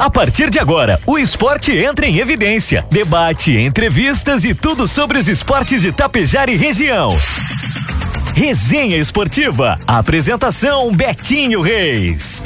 A partir de agora, o esporte entra em evidência. Debate, entrevistas e tudo sobre os esportes de Tapejara e região. Resenha Esportiva. Apresentação Betinho Reis.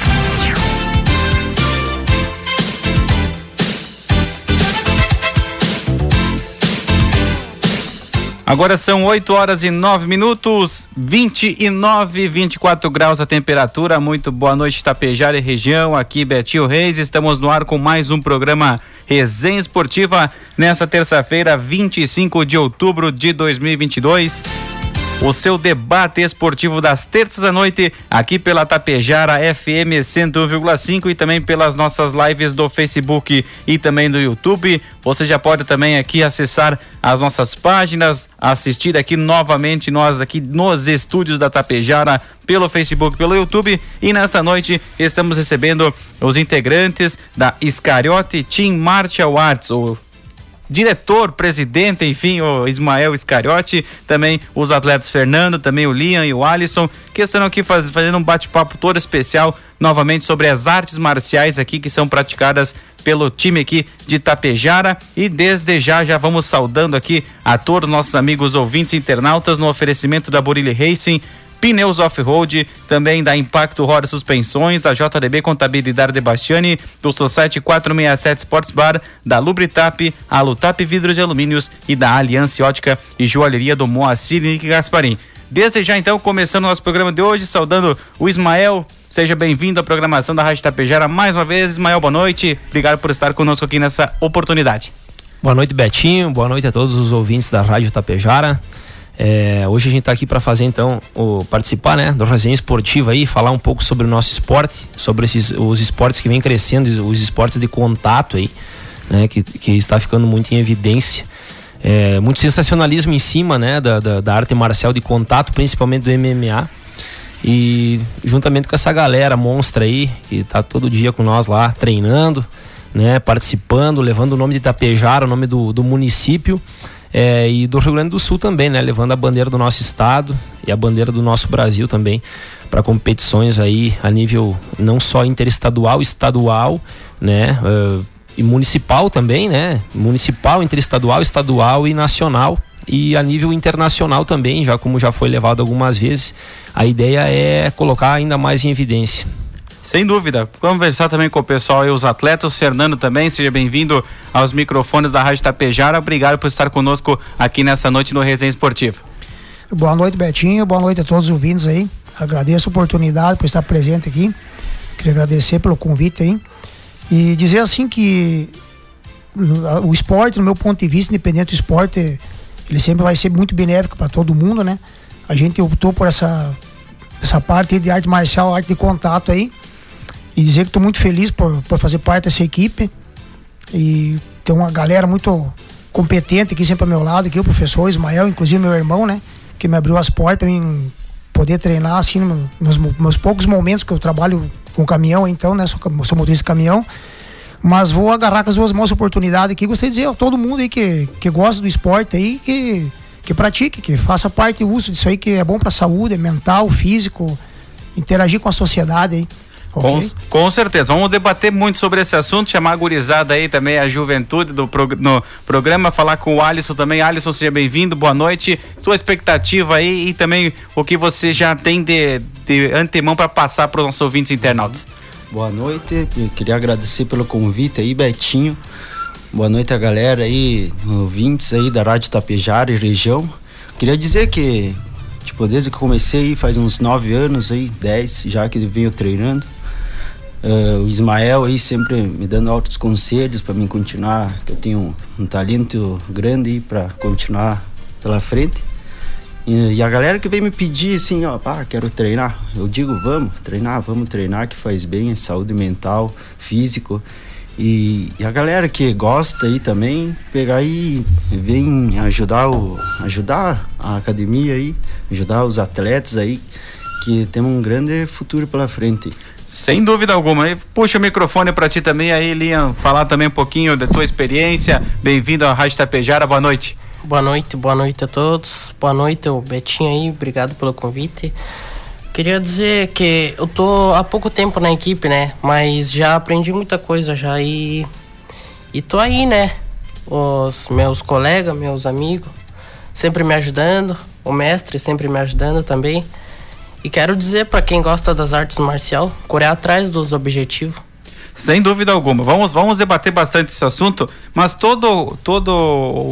Agora são 8 horas e 9 minutos, 29 24 graus a temperatura. Muito boa noite, Tapejara e região. Aqui, Betinho Reis. Estamos no ar com mais um programa Resenha Esportiva nessa terça-feira, 25 de outubro de 2022 o seu debate esportivo das terças à noite, aqui pela Tapejara FM 101,5 e também pelas nossas lives do Facebook e também do YouTube. Você já pode também aqui acessar as nossas páginas, assistir aqui novamente nós aqui nos estúdios da Tapejara pelo Facebook, pelo YouTube e nessa noite estamos recebendo os integrantes da Iscariote Team Martial Arts, o diretor, presidente, enfim, o Ismael Iscariote, também os atletas Fernando, também o Liam e o Alisson, que estão aqui faz, fazendo um bate-papo todo especial novamente sobre as artes marciais aqui que são praticadas pelo time aqui de Tapejara. E desde já já vamos saudando aqui a todos nossos amigos ouvintes internautas no oferecimento da Burilli Racing Pneus Off-Road, também da Impacto Roda Suspensões, da JDB Contabilidade de Bastiani, do Society 467 Sports Bar, da Lubritap, a Lutap Vidros de Alumínios e da Aliança Ótica e Joalheria do Moacir Nick Gasparim. Desde já, então, começando o nosso programa de hoje, saudando o Ismael. Seja bem-vindo à programação da Rádio Tapejara mais uma vez. Ismael, boa noite. Obrigado por estar conosco aqui nessa oportunidade. Boa noite, Betinho. Boa noite a todos os ouvintes da Rádio Tapejara. É, hoje a gente está aqui para fazer então o participar, né, do resenha esportiva aí, falar um pouco sobre o nosso esporte, sobre esses os esportes que vem crescendo, os esportes de contato aí, né, que, que está ficando muito em evidência. É, muito sensacionalismo em cima, né, da, da, da arte marcial de contato, principalmente do MMA. E juntamente com essa galera monstra aí, que está todo dia com nós lá treinando, né, participando, levando o nome de Itapejara, o nome do, do município é, e do Rio Grande do Sul também, né? Levando a bandeira do nosso estado e a bandeira do nosso Brasil também para competições aí a nível não só interestadual, estadual, né? Uh, e municipal também, né? Municipal, interestadual, estadual e nacional e a nível internacional também, já como já foi levado algumas vezes. A ideia é colocar ainda mais em evidência. Sem dúvida. Conversar também com o pessoal e os atletas. Fernando também, seja bem-vindo aos microfones da Rádio Tapejara. Obrigado por estar conosco aqui nessa noite no Resenha Esportiva. Boa noite, Betinho. Boa noite a todos os ouvintes aí. Agradeço a oportunidade por estar presente aqui. Queria agradecer pelo convite aí. E dizer assim que o esporte, no meu ponto de vista, independente do esporte, ele sempre vai ser muito benéfico para todo mundo, né? A gente optou por essa, essa parte de arte marcial, arte de contato aí e dizer que estou muito feliz por, por fazer parte dessa equipe. E ter uma galera muito competente aqui sempre ao meu lado, aqui o professor Ismael, inclusive meu irmão, né, que me abriu as portas para mim poder treinar assim nos meus, meus, poucos momentos que eu trabalho com caminhão, então, né, sou, sou motorista de caminhão, mas vou agarrar com as duas mãos oportunidade aqui, gostaria de dizer a todo mundo aí que, que gosta do esporte aí, que, que pratique, que faça parte e uso disso aí que é bom para a saúde, é mental, físico, interagir com a sociedade aí. Com, com certeza. Vamos debater muito sobre esse assunto, chamar a gurizada aí também, a juventude do prog no programa, falar com o Alisson também. Alisson, seja bem-vindo, boa noite. Sua expectativa aí e também o que você já tem de, de antemão para passar para os nossos ouvintes internautas. Boa noite, Eu queria agradecer pelo convite aí, Betinho. Boa noite a galera aí, ouvintes aí da Rádio Tapejara e região. Queria dizer que, tipo, desde que comecei faz uns nove anos aí, dez já que venho treinando Uh, o Ismael aí sempre me dando altos conselhos para mim continuar, que eu tenho um talento grande para continuar pela frente. E, e, a galera que vem me pedir assim, ó, pá, quero treinar. Eu digo, vamos treinar, vamos treinar, que faz bem, é saúde mental, físico. E, e, a galera que gosta aí também, pegar aí, vem ajudar, o, ajudar a academia aí, ajudar os atletas aí, que temos um grande futuro pela frente. Sem dúvida alguma. E puxa o microfone para ti também aí, Liam, falar também um pouquinho da tua experiência. Bem-vindo à Rádio Tapejara, boa noite. Boa noite, boa noite a todos. Boa noite, o Betinho aí, obrigado pelo convite. Queria dizer que eu tô há pouco tempo na equipe, né? Mas já aprendi muita coisa já e e tô aí, né? Os meus colegas, meus amigos, sempre me ajudando, o mestre sempre me ajudando também. E quero dizer para quem gosta das artes marcial, correr atrás dos objetivos. Sem dúvida alguma. Vamos, vamos debater bastante esse assunto, mas todo, todo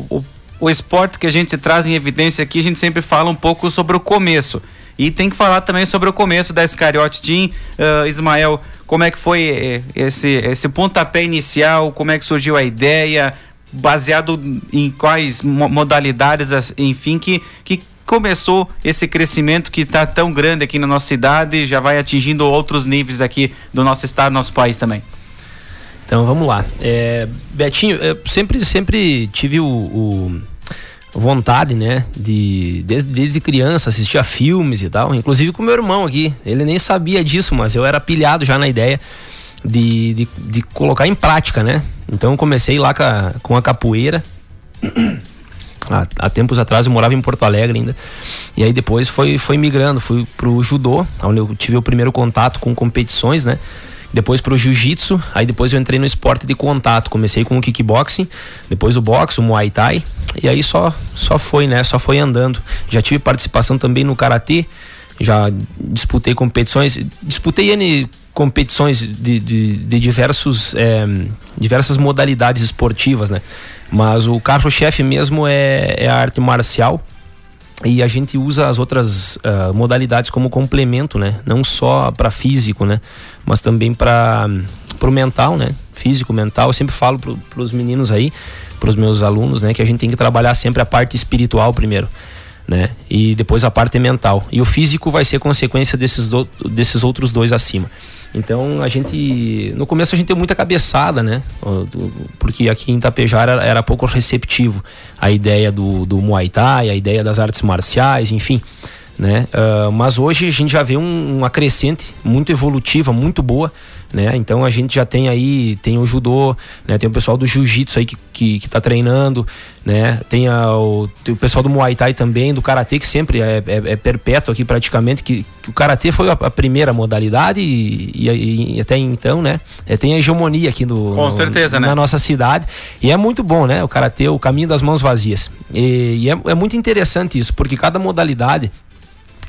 o, o esporte que a gente traz em evidência aqui, a gente sempre fala um pouco sobre o começo. E tem que falar também sobre o começo da Iscariote Team. Uh, Ismael, como é que foi eh, esse, esse pontapé inicial? Como é que surgiu a ideia? Baseado em quais modalidades, enfim, que, que começou esse crescimento que está tão grande aqui na nossa cidade já vai atingindo outros níveis aqui do nosso estado, nosso país também? Então vamos lá. É, Betinho, eu sempre, sempre tive o, o vontade, né, de desde, desde criança assistir a filmes e tal, inclusive com meu irmão aqui. Ele nem sabia disso, mas eu era pilhado já na ideia de, de, de colocar em prática, né? Então comecei lá com a, com a capoeira. Há, há, tempos atrás eu morava em Porto Alegre ainda. E aí depois foi, foi migrando, fui pro judô, onde eu tive o primeiro contato com competições, né? depois pro jiu-jitsu, aí depois eu entrei no esporte de contato, comecei com o kickboxing, depois o boxe, o muay thai, e aí só só foi, né? Só foi andando. Já tive participação também no karatê, já disputei competições, disputei N competições de, de, de diversos é, diversas modalidades esportivas, né? Mas o carro-chefe mesmo é, é a arte marcial e a gente usa as outras uh, modalidades como complemento, né? Não só para físico, né? Mas também para o mental, né? Físico, mental. Eu sempre falo para os meninos aí, para os meus alunos, né? Que a gente tem que trabalhar sempre a parte espiritual primeiro, né? E depois a parte mental. E o físico vai ser consequência desses, do, desses outros dois acima. Então a gente. No começo a gente tem muita cabeçada, né? Porque aqui em Itapejara era, era pouco receptivo a ideia do, do Muay Thai, a ideia das artes marciais, enfim. Né? Uh, mas hoje a gente já vê um, uma crescente muito evolutiva, muito boa né? Então a gente já tem aí, tem o judô, né? Tem o pessoal do jiu-jitsu aí que, que, que tá treinando, né? Tem, a, o, tem o pessoal do Muay Thai também, do Karatê, que sempre é, é, é perpétuo aqui praticamente, que, que o Karatê foi a, a primeira modalidade e, e, e, até então, né? É, tem a hegemonia aqui do, Com certeza, no, né? na nossa cidade e é muito bom, né? O Karatê, o caminho das mãos vazias. E, e é, é muito interessante isso, porque cada modalidade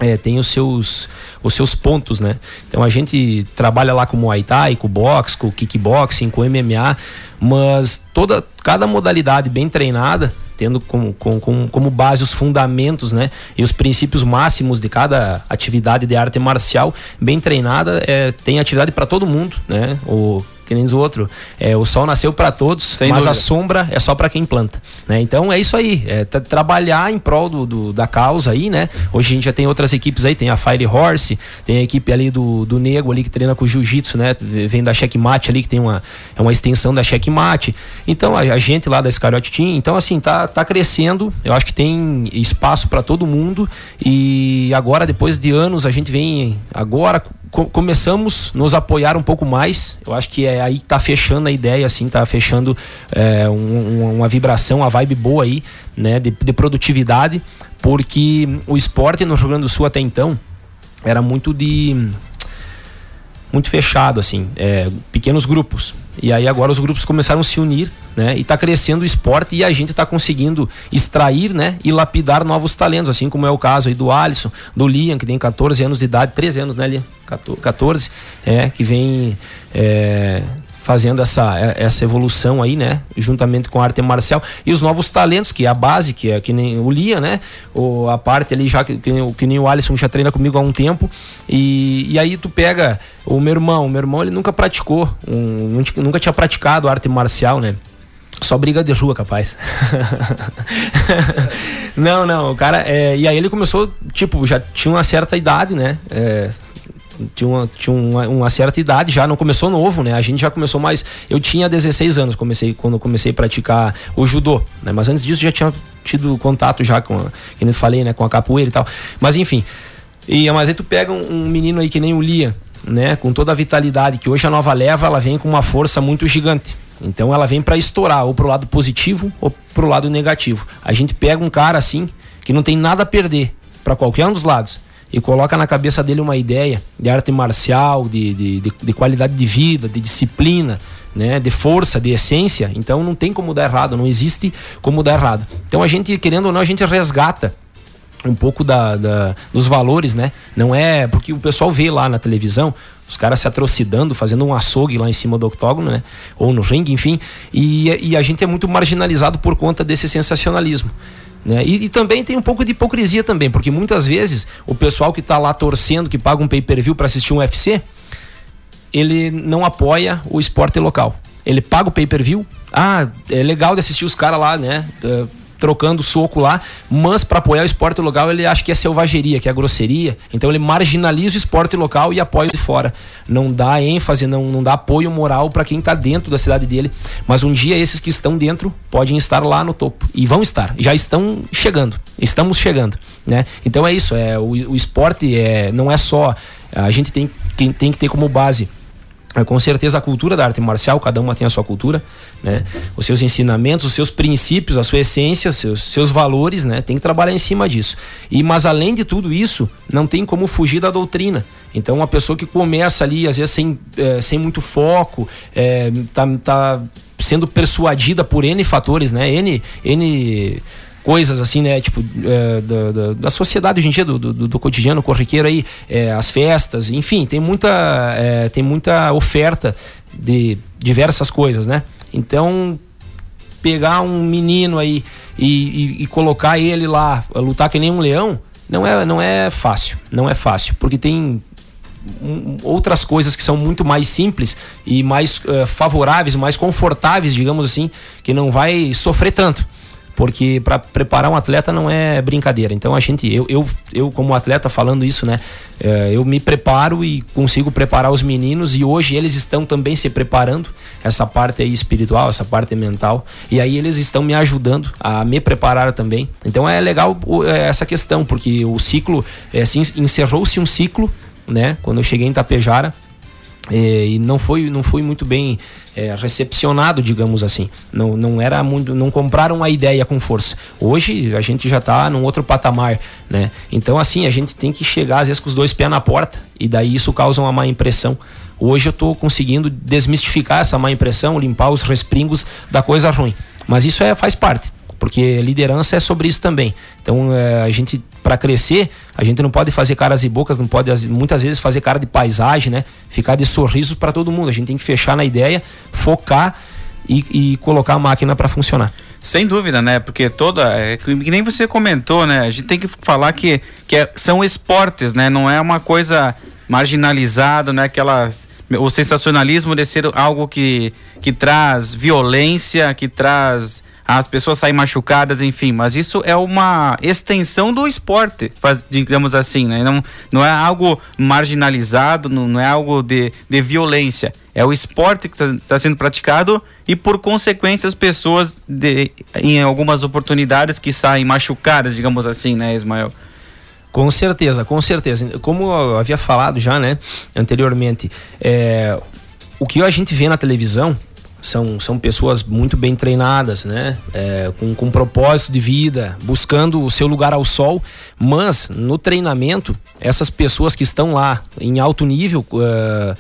é, tem os seus, os seus pontos, né? Então a gente trabalha lá com Muay Thai, com boxe, com kickboxing, com MMA, mas toda, cada modalidade bem treinada, tendo como, como, como base os fundamentos, né? E os princípios máximos de cada atividade de arte marcial, bem treinada, é, tem atividade para todo mundo, né? O que nem o outro. É, o sol nasceu para todos, Sem mas dúvida. a sombra é só para quem planta. Né? Então é isso aí, é trabalhar em prol do, do, da causa aí, né? Hoje a gente já tem outras equipes aí, tem a Fire Horse, tem a equipe ali do, do Nego ali que treina com jiu-jitsu, né? Vem da Checkmate ali, que tem uma, é uma extensão da Checkmate. Então a, a gente lá da Scarlet Team, então assim, tá, tá crescendo, eu acho que tem espaço para todo mundo e agora, depois de anos, a gente vem agora co começamos a nos apoiar um pouco mais. Eu acho que é aí que tá fechando a ideia, assim, tá fechando é, um, uma vibração, uma vibe boa aí, né, de, de produtividade, porque o esporte no Rio Grande do Sul até então era muito de muito fechado, assim, é, pequenos grupos. E aí agora os grupos começaram a se unir, né? E está crescendo o esporte e a gente está conseguindo extrair, né? E lapidar novos talentos, assim como é o caso aí do Alisson, do Liam, que tem 14 anos de idade, 13 anos, né, Liam? 14, é, que vem é, fazendo essa, é, essa evolução aí, né? Juntamente com a arte marcial e os novos talentos, que é a base, que é que nem o Lia, né? O, a parte ali já que, que, que nem o Alisson já treina comigo há um tempo. E, e aí tu pega o meu irmão, o meu irmão ele nunca praticou, um, nunca tinha praticado arte marcial, né? Só briga de rua, capaz. não, não, o cara. É, e aí ele começou, tipo, já tinha uma certa idade, né? É, tinha, uma, tinha uma, uma, certa idade, já não começou novo, né? A gente já começou mais. Eu tinha 16 anos comecei, quando comecei a praticar o judô, né? Mas antes disso já tinha tido contato já com, a, que eu falei, né? Com a capoeira e tal. Mas enfim. E, mas aí tu pega um, um menino aí que nem o Lia, né? Com toda a vitalidade, que hoje a nova leva, ela vem com uma força muito gigante. Então ela vem para estourar, ou pro lado positivo ou pro lado negativo. A gente pega um cara assim, que não tem nada a perder para qualquer um dos lados e coloca na cabeça dele uma ideia de arte marcial, de, de, de, de qualidade de vida, de disciplina, né, de força, de essência, então não tem como dar errado, não existe como dar errado. Então a gente, querendo ou não, a gente resgata um pouco da, da, dos valores, né? Não é porque o pessoal vê lá na televisão os caras se atrocidando, fazendo um açougue lá em cima do octógono, né? Ou no ringue, enfim. E, e a gente é muito marginalizado por conta desse sensacionalismo. Né? E, e, também tem um pouco de hipocrisia também, porque muitas vezes o pessoal que está lá torcendo, que paga um pay-per-view para assistir um UFC, ele não apoia o esporte local. Ele paga o pay-per-view. Ah, é legal de assistir os caras lá, né? Uh, trocando soco lá, mas para apoiar o esporte local ele acha que é selvageria, que é grosseria. Então ele marginaliza o esporte local e apoia de fora. Não dá ênfase, não, não dá apoio moral para quem está dentro da cidade dele. Mas um dia esses que estão dentro podem estar lá no topo e vão estar. Já estão chegando. Estamos chegando, né? Então é isso. É o, o esporte é não é só a gente tem, tem, tem que ter como base com certeza a cultura da arte marcial, cada uma tem a sua cultura, né? Os seus ensinamentos, os seus princípios, a sua essência, seus, seus valores, né? Tem que trabalhar em cima disso. E mas além de tudo isso, não tem como fugir da doutrina. Então uma pessoa que começa ali às vezes sem, é, sem muito foco, é, tá, tá sendo persuadida por N fatores, né? N N coisas assim, né? Tipo, é, da, da, da, sociedade hoje em dia, do, do, do cotidiano corriqueiro aí, é, as festas, enfim, tem muita, é, tem muita oferta de diversas coisas, né? Então, pegar um menino aí e, e, e colocar ele lá, lutar que nem um leão, não é, não é fácil, não é fácil, porque tem outras coisas que são muito mais simples e mais uh, favoráveis, mais confortáveis, digamos assim, que não vai sofrer tanto porque para preparar um atleta não é brincadeira. Então a gente, eu, eu, eu como atleta falando isso, né, é, eu me preparo e consigo preparar os meninos e hoje eles estão também se preparando essa parte aí espiritual, essa parte mental e aí eles estão me ajudando a me preparar também. Então é legal é, essa questão porque o ciclo, é, encerrou-se um ciclo, né, quando eu cheguei em Tapejara é, e não foi, não foi muito bem é, recepcionado, digamos assim. Não, não era muito, não compraram a ideia com força. Hoje a gente já está num outro patamar, né? Então assim a gente tem que chegar às vezes com os dois pés na porta e daí isso causa uma má impressão. Hoje eu estou conseguindo desmistificar essa má impressão, limpar os respingos da coisa ruim. Mas isso é, faz parte porque liderança é sobre isso também. Então, é, a gente, para crescer, a gente não pode fazer caras e bocas, não pode muitas vezes fazer cara de paisagem, né? Ficar de sorriso para todo mundo. A gente tem que fechar na ideia, focar e, e colocar a máquina para funcionar. Sem dúvida, né? Porque toda. É, que nem você comentou, né? A gente tem que falar que, que é, são esportes, né? Não é uma coisa marginalizada, não é aquelas. O sensacionalismo de ser algo que, que traz violência, que traz as pessoas saem machucadas, enfim, mas isso é uma extensão do esporte, faz, digamos assim, né? Não, não é algo marginalizado, não, não é algo de, de violência. É o esporte que está tá sendo praticado e, por consequência, as pessoas, de, em algumas oportunidades, que saem machucadas, digamos assim, né, Ismael? Com certeza, com certeza. Como eu havia falado já, né, anteriormente, é, o que a gente vê na televisão são, são pessoas muito bem treinadas, né? É, com, com propósito de vida, buscando o seu lugar ao sol, mas no treinamento, essas pessoas que estão lá em alto nível, uh,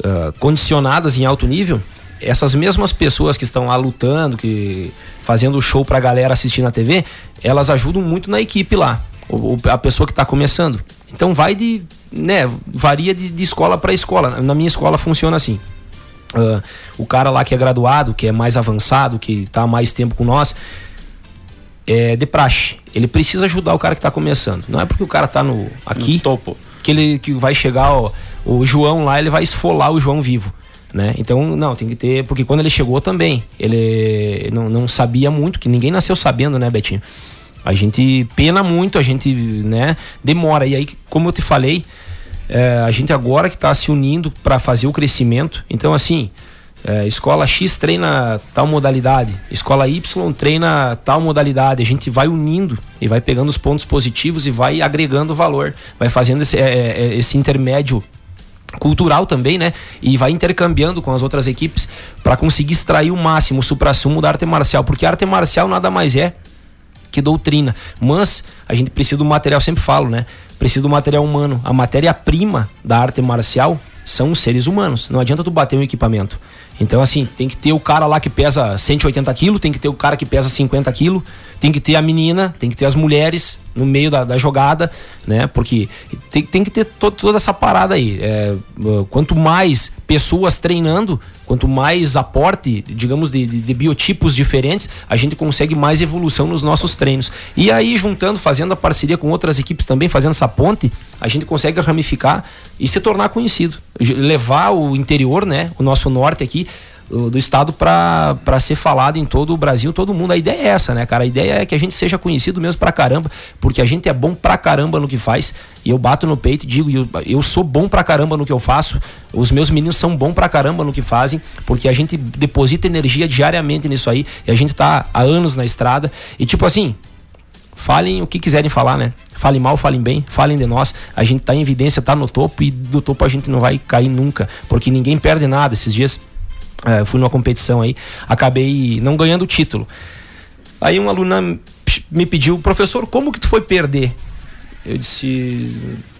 uh, condicionadas em alto nível, essas mesmas pessoas que estão lá lutando, que fazendo show pra galera assistir na TV, elas ajudam muito na equipe lá, o, a pessoa que está começando. Então vai de, né, varia de, de escola para escola. Na minha escola funciona assim. Uh, o cara lá que é graduado, que é mais avançado, que está há mais tempo com nós, é de praxe. Ele precisa ajudar o cara que está começando. Não é porque o cara está no aqui no topo que ele que vai chegar ó, o João lá, ele vai esfolar o João vivo. Né? Então, não, tem que ter. Porque quando ele chegou também, ele não, não sabia muito, que ninguém nasceu sabendo, né, Betinho? A gente pena muito, a gente né, demora. E aí, como eu te falei, é, a gente agora que está se unindo para fazer o crescimento. Então, assim, é, escola X treina tal modalidade, escola Y treina tal modalidade. A gente vai unindo e vai pegando os pontos positivos e vai agregando valor, vai fazendo esse, é, é, é esse intermédio cultural também, né? E vai intercambiando com as outras equipes para conseguir extrair o máximo, o supra-sumo da arte marcial, porque a arte marcial nada mais é que doutrina. Mas a gente precisa do material, sempre falo, né? Precisa do material humano. A matéria-prima da arte marcial são os seres humanos. Não adianta tu bater um equipamento. Então, assim, tem que ter o cara lá que pesa 180 quilos, tem que ter o cara que pesa 50 quilos, tem que ter a menina, tem que ter as mulheres no meio da, da jogada, né? Porque tem, tem que ter to, toda essa parada aí. É, quanto mais pessoas treinando, quanto mais aporte, digamos, de, de, de, biotipos diferentes, a gente consegue mais evolução nos nossos treinos. E aí, juntando, fazendo a parceria com outras equipes também, fazendo essa ponte, a gente consegue ramificar e se tornar conhecido. Levar o interior, né? O nosso norte aqui do estado para ser falado em todo o Brasil, todo mundo. A ideia é essa, né, cara? A ideia é que a gente seja conhecido mesmo pra caramba, porque a gente é bom pra caramba no que faz. E eu bato no peito e digo, eu, eu sou bom pra caramba no que eu faço. Os meus meninos são bom pra caramba no que fazem, porque a gente deposita energia diariamente nisso aí. E a gente tá há anos na estrada. E tipo assim, falem o que quiserem falar, né? Falem mal, falem bem, falem de nós. A gente tá em evidência, tá no topo e do topo a gente não vai cair nunca, porque ninguém perde nada. Esses dias é, fui numa competição aí, acabei não ganhando o título. Aí uma aluna me pediu, professor, como que tu foi perder? Eu disse,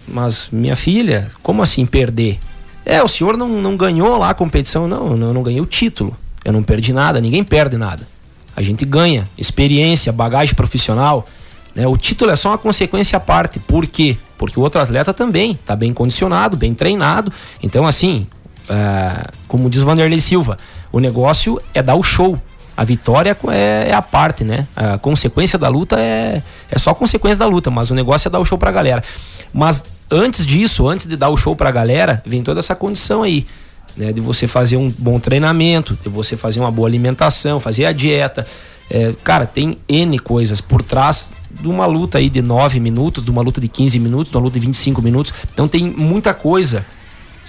mas minha filha, como assim perder? É, o senhor não, não ganhou lá a competição? Não, eu não ganhei o título. Eu não perdi nada, ninguém perde nada. A gente ganha experiência, bagagem profissional. Né? O título é só uma consequência à parte. Por quê? Porque o outro atleta também está bem condicionado, bem treinado. Então, assim, é, como diz Vanderlei Silva, o negócio é dar o show. A vitória é, é, a parte, né? A consequência da luta é, é só consequência da luta, mas o negócio é dar o show pra galera. Mas antes disso, antes de dar o show pra galera, vem toda essa condição aí. Né, de você fazer um bom treinamento, de você fazer uma boa alimentação, fazer a dieta. É, cara, tem N coisas por trás de uma luta aí de 9 minutos, de uma luta de 15 minutos, de uma luta de 25 minutos. Então tem muita coisa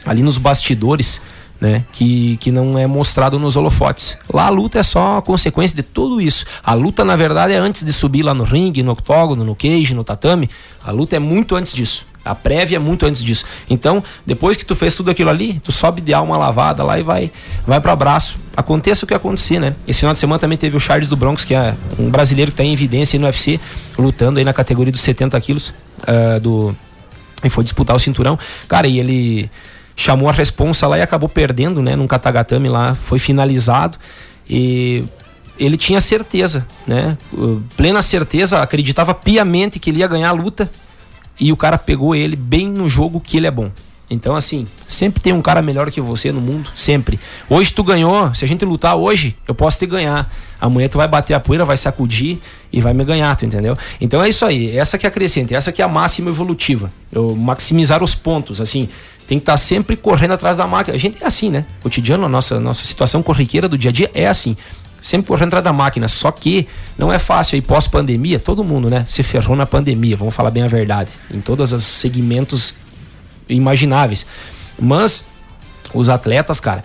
ali nos bastidores, né, que, que não é mostrado nos holofotes. Lá a luta é só consequência de tudo isso. A luta, na verdade, é antes de subir lá no ringue, no octógono, no cage, no tatame. A luta é muito antes disso. A prévia é muito antes disso. Então, depois que tu fez tudo aquilo ali, tu sobe de alma lavada lá e vai vai para abraço. Aconteça o que acontecer, né? Esse final de semana também teve o Charles do Bronx, que é um brasileiro que está em evidência no UFC, lutando aí na categoria dos 70 quilos uh, do e foi disputar o cinturão. Cara, e ele chamou a responsa lá e acabou perdendo, né? Num katagatame lá, foi finalizado e ele tinha certeza, né? Plena certeza, acreditava piamente que ele ia ganhar a luta e o cara pegou ele bem no jogo que ele é bom. Então, assim, sempre tem um cara melhor que você no mundo, sempre. Hoje tu ganhou, se a gente lutar hoje, eu posso te ganhar. Amanhã tu vai bater a poeira, vai sacudir e vai me ganhar, tu entendeu? Então é isso aí, essa que é a crescente, essa que é a máxima evolutiva. Eu maximizar os pontos, assim, tem que estar tá sempre correndo atrás da máquina. A gente é assim, né? O cotidiano, a nossa, nossa situação corriqueira do dia a dia é assim. Sempre correndo atrás da máquina. Só que não é fácil aí pós-pandemia, todo mundo, né? Se ferrou na pandemia, vamos falar bem a verdade. Em todos os segmentos imagináveis. Mas os atletas, cara,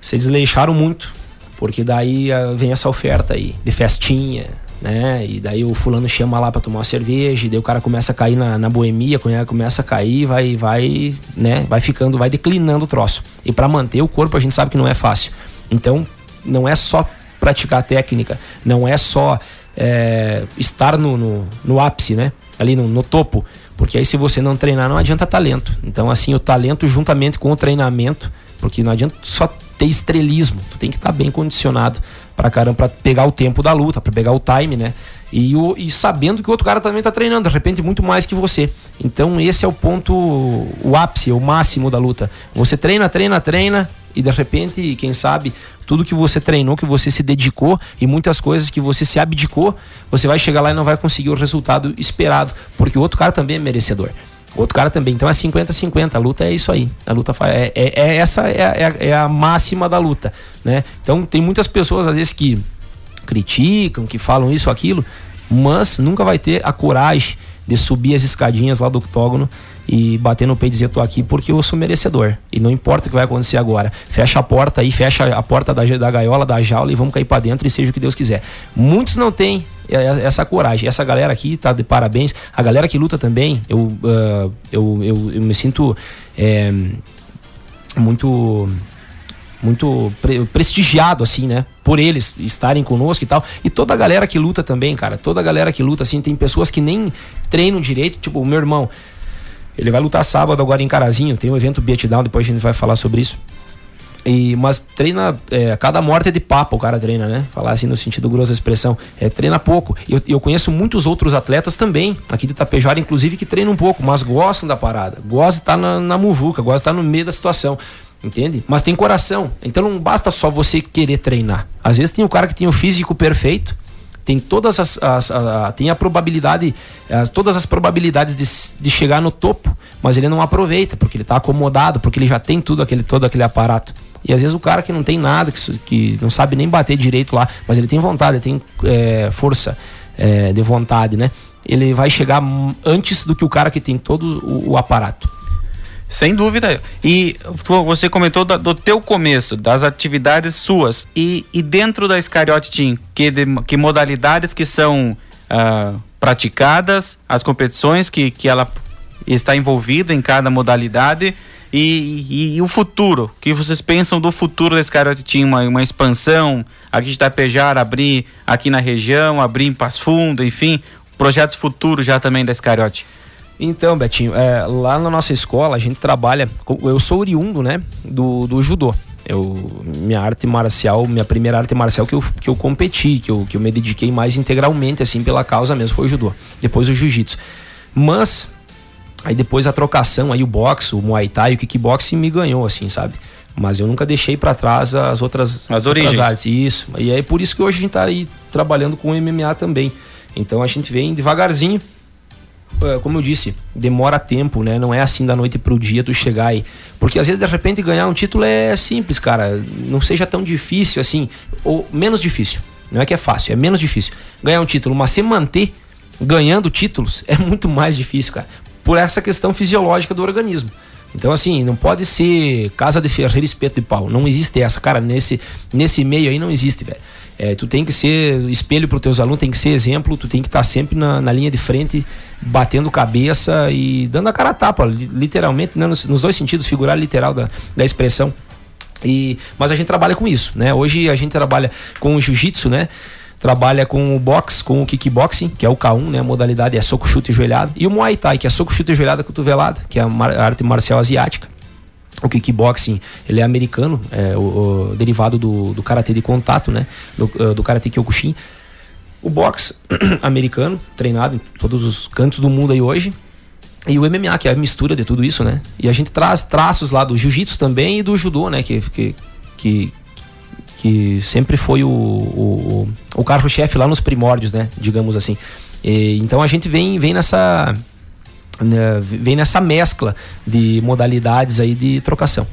se desleixaram muito. Porque daí uh, vem essa oferta aí de festinha, né? E daí o fulano chama lá para tomar uma cerveja, e daí o cara começa a cair na, na boemia, começa a cair, vai, vai, né? Vai ficando, vai declinando o troço. E para manter o corpo a gente sabe que não é fácil. Então não é só praticar técnica, não é só é, estar no, no, no, ápice, né? Ali no, no topo. Porque aí se você não treinar não adianta talento. Então assim o talento juntamente com o treinamento, porque não adianta só ter estrelismo, tu tem que estar tá bem condicionado para caramba, para pegar o tempo da luta, para pegar o time, né? E, o, e sabendo que o outro cara também está treinando, de repente muito mais que você. Então esse é o ponto, o ápice, o máximo da luta. Você treina, treina, treina e de repente, quem sabe, tudo que você treinou, que você se dedicou e muitas coisas que você se abdicou, você vai chegar lá e não vai conseguir o resultado esperado, porque o outro cara também é merecedor. Outro cara também. Então é 50-50. A luta é isso aí. A luta é, é, é essa é, é, é, a máxima da luta, né? Então tem muitas pessoas às vezes que criticam, que falam isso, aquilo, mas nunca vai ter a coragem de subir as escadinhas lá do octógono e bater no peito e dizer tô aqui porque eu sou merecedor. E não importa o que vai acontecer agora. Fecha a porta aí, fecha a porta da, da gaiola, da jaula e vamos cair para dentro e seja o que Deus quiser. Muitos não têm essa coragem. Essa galera aqui tá de parabéns. A galera que luta também, eu, uh, eu, eu, eu, me sinto é, muito muito pre prestigiado, assim, né? Por eles estarem conosco e tal. E toda a galera que luta também, cara. Toda a galera que luta, assim, tem pessoas que nem treinam direito. Tipo, o meu irmão, ele vai lutar sábado agora em Carazinho. Tem um evento Beatdown, depois a gente vai falar sobre isso. E, mas treina, é, cada morte é de papo o cara treina, né? Falar assim no sentido grosso da expressão. É, treina pouco. Eu, eu conheço muitos outros atletas também, aqui de Tapejara, inclusive, que treinam um pouco, mas gostam da parada. Gostam de estar na, na muvuca, gostam de estar no meio da situação. Entende? Mas tem coração. Então não basta só você querer treinar. Às vezes tem o cara que tem o físico perfeito, tem todas as, as a, tem a probabilidade, as, todas as probabilidades de, de chegar no topo, mas ele não aproveita porque ele está acomodado, porque ele já tem tudo aquele todo aquele aparato. E às vezes o cara que não tem nada, que, que não sabe nem bater direito lá, mas ele tem vontade, ele tem é, força é, de vontade, né? Ele vai chegar antes do que o cara que tem todo o, o aparato. Sem dúvida. E você comentou do, teu começo, das atividades suas. E, e dentro da Scariot Team, que, de, que modalidades que são uh, praticadas, as competições que, que ela está envolvida em cada modalidade e, e, e, o futuro, o que vocês pensam do futuro da Scariot Team? Uma, uma expansão aqui de Tapejar, abrir aqui na região, abrir em Passo Fundo, enfim, projetos futuros já também da Scariot. Então, Betinho, é, lá na nossa escola a gente trabalha. Eu sou oriundo, né, do, do judô. Eu, minha arte marcial, minha primeira arte marcial que eu, que eu competi, que eu, que eu me dediquei mais integralmente, assim, pela causa mesmo, foi o judô. Depois o jiu-jitsu. Mas, aí depois a trocação, aí o boxe, o muay thai, o kickboxing me ganhou, assim, sabe? Mas eu nunca deixei para trás as outras, as outras artes. Isso. E é por isso que hoje a gente tá aí trabalhando com o MMA também. Então a gente vem devagarzinho, como eu disse, demora tempo, né? Não é assim da noite pro dia tu chegar aí. Porque às vezes, de repente, ganhar um título é simples, cara. Não seja tão difícil assim, ou menos difícil. Não é que é fácil, é menos difícil. Ganhar um título, mas se manter ganhando títulos é muito mais difícil, cara. Por essa questão fisiológica do organismo. Então, assim, não pode ser casa de ferreiro espeto de pau. Não existe essa, cara. Nesse, nesse meio aí não existe, velho. É, tu tem que ser espelho para os teus alunos, tem que ser exemplo, tu tem que estar tá sempre na, na, linha de frente, batendo cabeça e dando a cara a tapa, literalmente, né, nos, nos, dois sentidos, figurar literal da, da expressão. E, mas a gente trabalha com isso, né? Hoje a gente trabalha com o jiu-jitsu, né? Trabalha com o boxe, com o kickboxing, que é o K1, né? A modalidade é soco, chute e joelhada. E o Muay Thai, que é soco, chute e joelhada cotovelada, que é a, a arte marcial asiática. O kickboxing, ele é americano, é o, o derivado do, do karatê de contato, né? Do, uh, do karatê Kyokushin. O boxe americano, treinado em todos os cantos do mundo aí hoje. E o MMA, que é a mistura de tudo isso, né? E a gente traz traços lá do jiu-jitsu também e do judô, né? Que, que, que, que sempre foi o, o, o carro-chefe lá nos primórdios, né? Digamos assim. E, então a gente vem, vem nessa né, vem nessa mescla de modalidades aí de trocação.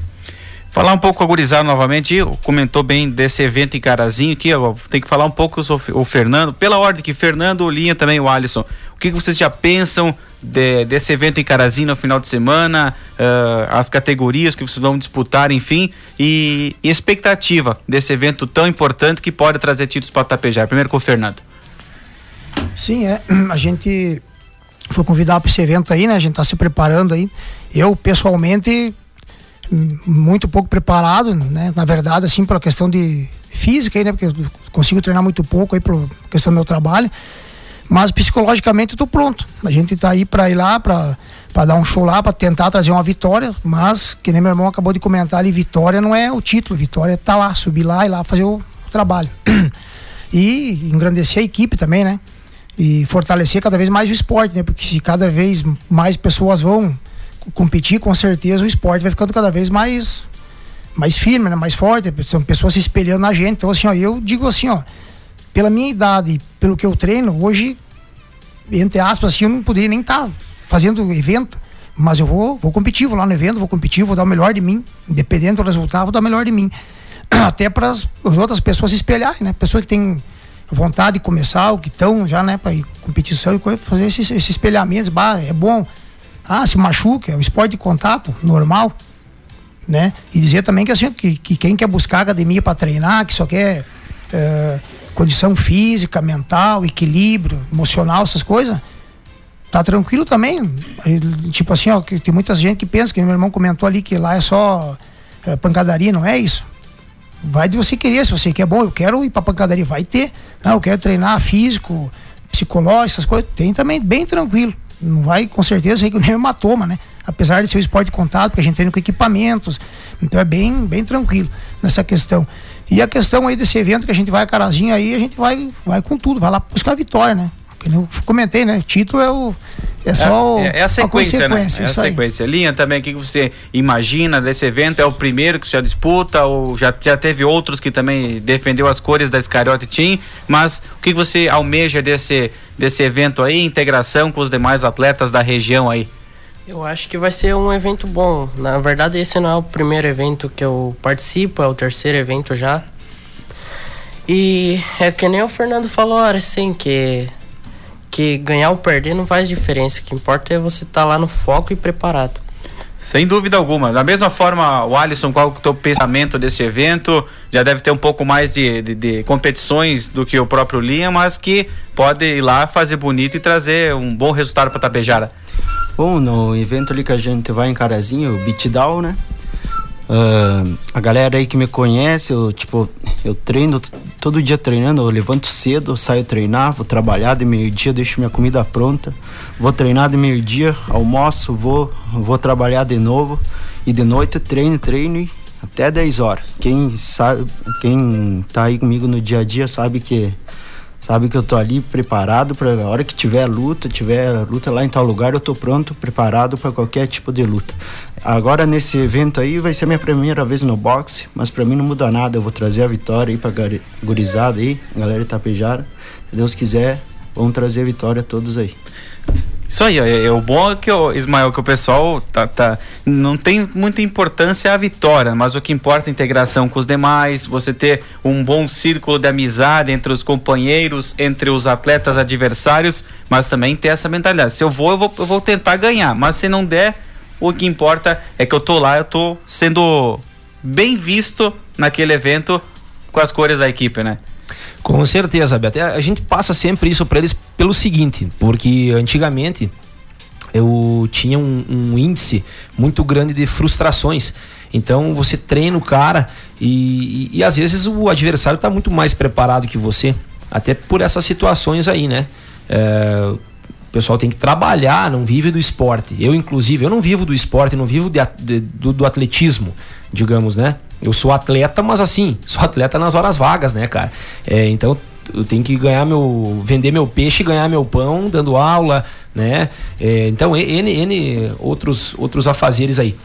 Falar um pouco com a gurizada novamente, comentou bem desse evento em Carazinho aqui, tem que falar um pouco sobre o Fernando, pela ordem que Fernando, Linha também o Alisson, o que, que vocês já pensam de, desse evento em Carazinho no final de semana, uh, as categorias que vocês vão disputar, enfim, e, e, expectativa desse evento tão importante que pode trazer títulos para Tapejar. Primeiro com o Fernando. Sim, é, a gente foi convidado para esse evento aí, né? A gente está se preparando aí. Eu, pessoalmente, muito pouco preparado, né? Na verdade, assim, pela questão de física aí, né? Porque eu consigo treinar muito pouco aí pela questão do meu trabalho. Mas psicologicamente eu pronto. A gente está aí para ir lá, para para dar um show lá, para tentar trazer uma vitória, mas que nem meu irmão acabou de comentar ali, vitória não é o título, vitória é tá lá, subir lá e lá fazer o trabalho. e engrandecer a equipe também, né? E fortalecer cada vez mais o esporte, né? Porque se cada vez mais pessoas vão competir, com certeza o esporte vai ficando cada vez mais mais firme, né? mais forte, são pessoas se espelhando na gente. Então assim, ó, eu digo assim, ó, pela minha idade, pelo que eu treino, hoje entre aspas, assim, eu não poderia nem estar tá fazendo evento, mas eu vou, vou competir, vou lá no evento, vou competir, vou dar o melhor de mim, independente do resultado, vou dar o melhor de mim. Até para as outras pessoas se espelharem, né? Pessoas que têm vontade de começar, o que estão já, né, para competição e fazer esses, esses espelhamentos, bah, é bom. Ah, se machuca, é um esporte de contato normal, né? E dizer também que assim, que, que quem quer buscar academia para treinar, que só quer é, condição física, mental, equilíbrio, emocional, essas coisas, tá tranquilo também. Tipo assim, ó, que tem muita gente que pensa, que meu irmão comentou ali que lá é só é, pancadaria, não é isso. Vai de você querer, se você quer bom, eu quero ir pra pancadaria, vai ter. Não, eu quero treinar físico, psicológico, essas coisas, tem também, bem tranquilo. Não vai, com certeza, que nem hematoma, né? Apesar de ser um esporte de contato, porque a gente treina com equipamentos, então é bem, bem tranquilo nessa questão. E a questão aí desse evento que a gente vai a Carazinho aí, a gente vai, vai com tudo, vai lá buscar a vitória, né? Eu comentei, né? Título é o. É só é, é a sequência, a né? É a sequência. Aí. Linha também, o que você imagina desse evento? É o primeiro que você já disputa ou já, já teve outros que também defendeu as cores da Scariote Team? Mas o que você almeja desse, desse evento aí, integração com os demais atletas da região aí? Eu acho que vai ser um evento bom. Na verdade, esse não é o primeiro evento que eu participo, é o terceiro evento já. E é que nem o Fernando falou, assim, que que ganhar ou perder não faz diferença. O que importa é você estar tá lá no foco e preparado. Sem dúvida alguma. Da mesma forma, o Alisson, qual é o teu pensamento desse evento? Já deve ter um pouco mais de, de, de, competições do que o próprio Linha, mas que pode ir lá fazer bonito e trazer um bom resultado para Tapejara. Bom, no evento ali que a gente vai em Carazinho, o Beatdown, né? Uh, a galera aí que me conhece, eu, tipo, eu treino todo dia treinando, eu levanto cedo, saio treinar, vou trabalhar de meio-dia, deixo minha comida pronta, vou treinar de meio-dia, almoço, vou, vou trabalhar de novo e de noite eu treino, treino e até 10 horas. Quem sabe, quem tá aí comigo no dia a dia sabe que sabe que eu tô ali preparado para a hora que tiver luta, tiver luta lá em tal lugar, eu tô pronto, preparado para qualquer tipo de luta. Agora nesse evento aí vai ser minha primeira vez no boxe, mas para mim não muda nada, eu vou trazer a vitória aí para gurizada aí, galera Itapejara. Se Deus quiser, vamos trazer a vitória a todos aí. Isso aí, é, é, o bom é que o Ismael, que o pessoal tá, tá, não tem muita importância a vitória, mas o que importa é a integração com os demais, você ter um bom círculo de amizade entre os companheiros, entre os atletas adversários, mas também ter essa mentalidade. Se eu vou, eu vou, eu vou tentar ganhar, mas se não der, o que importa é que eu tô lá, eu tô sendo bem visto naquele evento com as cores da equipe, né? Com certeza, Beto. A gente passa sempre isso para eles pelo seguinte, porque antigamente eu tinha um, um, índice muito grande de frustrações. Então você treina o cara e, e, e às vezes o adversário está muito mais preparado que você, até por essas situações aí, né? É, pessoal tem que trabalhar, não vive do esporte. Eu, inclusive, eu não vivo do esporte, não vivo de, de, do, do atletismo, digamos, né? Eu sou atleta, mas assim, sou atleta nas horas vagas, né, cara? É, então eu tenho que ganhar meu. vender meu peixe e ganhar meu pão dando aula, né? É, então, N, N outros, outros afazeres aí.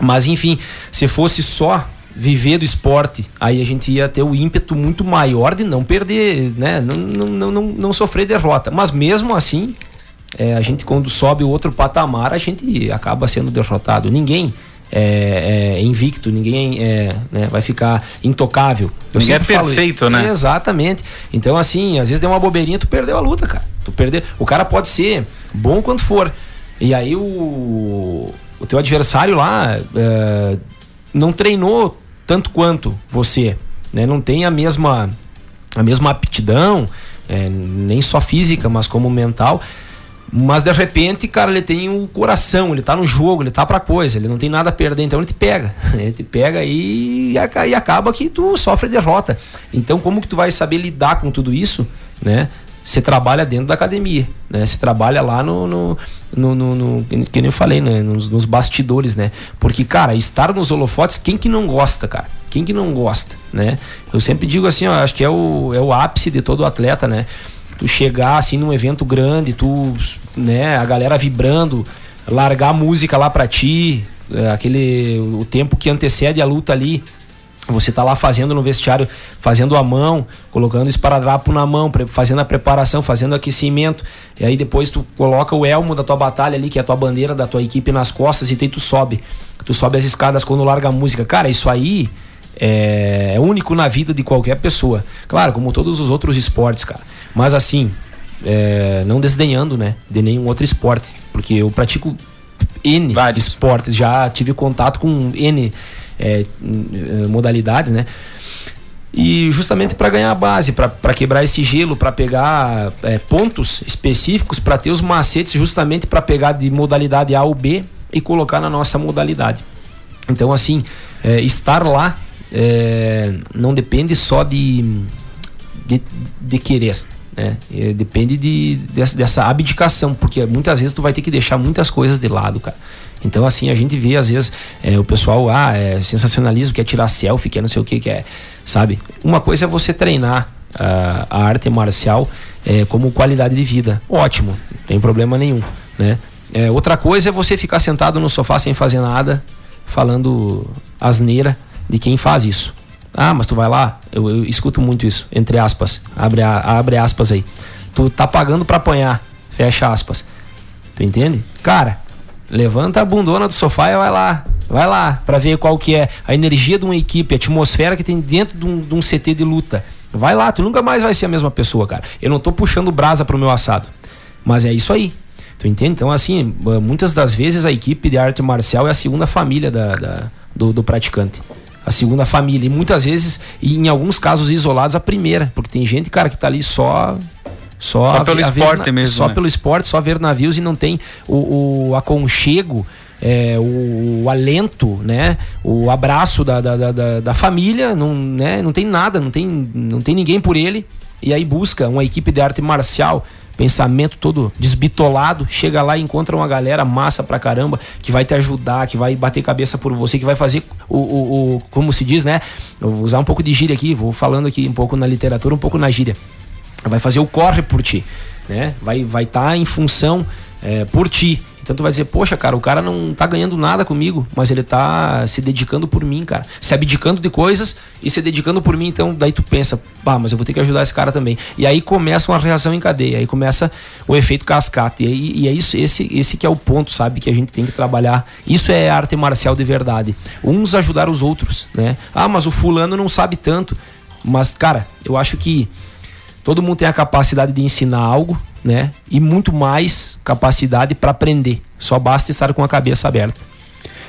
Mas enfim, se fosse só viver do esporte, aí a gente ia ter o ímpeto muito maior de não perder, né? Não, não, não, não sofrer derrota. Mas mesmo assim, é, a gente quando sobe outro patamar, a gente acaba sendo derrotado. Ninguém é, é, invicto, ninguém é, né, vai ficar intocável. Eu ninguém é perfeito, falo, né? Exatamente. Então, assim, às vezes deu uma bobeirinha, tu perdeu a luta, cara. Tu perdeu. O cara pode ser bom quanto for. E aí o, o teu adversário lá é, não treinou tanto quanto você, né? Não tem a mesma a mesma aptidão, é, nem só física, mas como mental. Mas de repente, cara, ele tem o coração, ele tá no jogo, ele tá pra coisa, ele não tem nada a perder, então ele te pega. Ele te pega e, e acaba que tu sofre derrota. Então, como que tu vai saber lidar com tudo isso, né? Você trabalha dentro da academia, né? Você trabalha lá no, no, no, no, no que nem eu falei, né? Nos, nos, bastidores, né? Porque, cara, estar nos holofotes, quem que não gosta, cara? Quem que não gosta, né? Eu sempre digo assim, ó, acho que é o, é o ápice de todo atleta, né? Tu chegar assim num evento grande, tu, né, a galera vibrando, largar a música lá pra ti, é, aquele o tempo que antecede a luta ali, você tá lá fazendo no vestiário, fazendo a mão, colocando esparadrapo na mão, fazendo a preparação, fazendo aquecimento. E aí depois tu coloca o elmo da tua batalha ali, que é a tua bandeira da tua equipe nas costas, e tu sobe. Tu sobe as escadas quando larga a música. Cara, isso aí é, é único na vida de qualquer pessoa. Claro, como todos os outros esportes, cara. Mas assim, é, não desdenhando, né, de nenhum outro esporte, porque eu pratico N Vários. esportes, já tive contato com N é, modalidades, né? E justamente para ganhar a base, para quebrar esse gelo, para pegar é, pontos específicos, para ter os macetes justamente para pegar de modalidade A ou B e colocar na nossa modalidade. Então, assim, é, estar lá é, não depende só de, de, de querer. Né? É, depende de, dessa, dessa abdicação, porque muitas vezes tu vai ter que deixar muitas coisas de lado, cara. Então, assim, a gente vê às vezes é, o pessoal, ah, é sensacionalismo, quer tirar selfie, quer não sei o que, quer, sabe? Uma coisa é você treinar uh, a arte marcial é, como qualidade de vida. Ótimo, não tem problema nenhum, né? É, outra coisa é você ficar sentado no sofá sem fazer nada, falando asneira de quem faz isso. Ah, mas tu vai lá, eu, eu escuto muito isso, entre aspas, abre, abre aspas aí. Tu tá pagando para apanhar, fecha aspas. Tu entende? Cara, levanta a bundona do sofá e vai lá, vai lá, para ver qual que é a energia de uma equipe, a atmosfera que tem dentro de um, de um CT de luta. Vai lá, tu nunca mais vai ser a mesma pessoa, cara. Eu não tô puxando brasa pro meu assado. Mas é isso aí. Tu entende? Então, assim, muitas das vezes a equipe de arte marcial é a segunda família da, da do, do praticante a segunda família. E muitas vezes, e em alguns casos isolados, a primeira. Porque tem gente, cara, que tá ali só. Só, só pelo esporte ver, mesmo. Só né? pelo esporte, só ver navios e não tem o, o aconchego. É, o, o, alento, né? O abraço da, da, da, da, família, não, né? não tem nada, não tem, não tem ninguém por ele. E aí busca uma equipe de arte marcial pensamento todo desbitolado, chega lá e encontra uma galera massa pra caramba, que vai te ajudar, que vai bater cabeça por você, que vai fazer o, o, o como se diz, né? Eu vou usar um pouco de gíria aqui, vou falando aqui um pouco na literatura, um pouco na gíria. Vai fazer o corre por ti, né? Vai vai estar tá em função é, por ti. Então tu vai dizer, poxa, cara, o cara não tá ganhando nada comigo, mas ele tá se dedicando por mim, cara. Se abdicando de coisas e se dedicando por mim, então daí tu pensa, pá, mas eu vou ter que ajudar esse cara também. E aí começa uma reação em cadeia, aí começa o efeito cascata. E, aí, e é isso, esse, esse que é o ponto, sabe, que a gente tem que trabalhar. Isso é arte marcial de verdade. Uns ajudar os outros, né? Ah, mas o fulano não sabe tanto. Mas, cara, eu acho que todo mundo tem a capacidade de ensinar algo, né? E muito mais capacidade para aprender. Só basta estar com a cabeça aberta.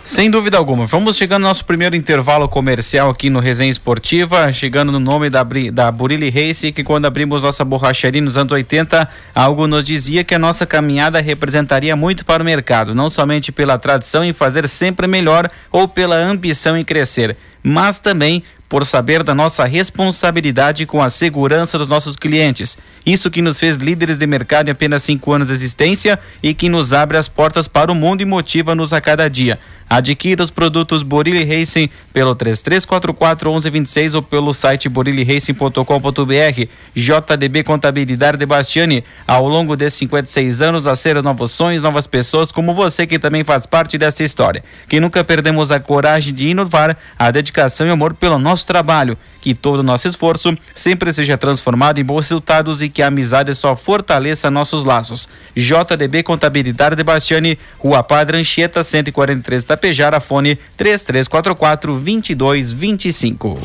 Sem dúvida alguma. Vamos chegando ao nosso primeiro intervalo comercial aqui no Resenha Esportiva, chegando no nome da, da Burilli Race, que quando abrimos nossa borracharia nos anos 80, algo nos dizia que a nossa caminhada representaria muito para o mercado, não somente pela tradição em fazer sempre melhor ou pela ambição em crescer, mas também por saber da nossa responsabilidade com a segurança dos nossos clientes. Isso que nos fez líderes de mercado em apenas cinco anos de existência e que nos abre as portas para o mundo e motiva-nos a cada dia. Adquira os produtos Borilli Racing pelo 3344 1126 ou pelo site boriliracing.com.br. JDB Contabilidade de Bastiani. Ao longo desses 56 anos, acera novos sonhos, novas pessoas como você que também faz parte dessa história. Que nunca perdemos a coragem de inovar, a dedicação e amor pelo nosso trabalho. Que todo o nosso esforço sempre seja transformado em bons resultados e que a amizade só fortaleça nossos laços. JDB Contabilidade de Bastiani, Rua Padre Anchieta, 143 Tapejara, fone 3344 2225.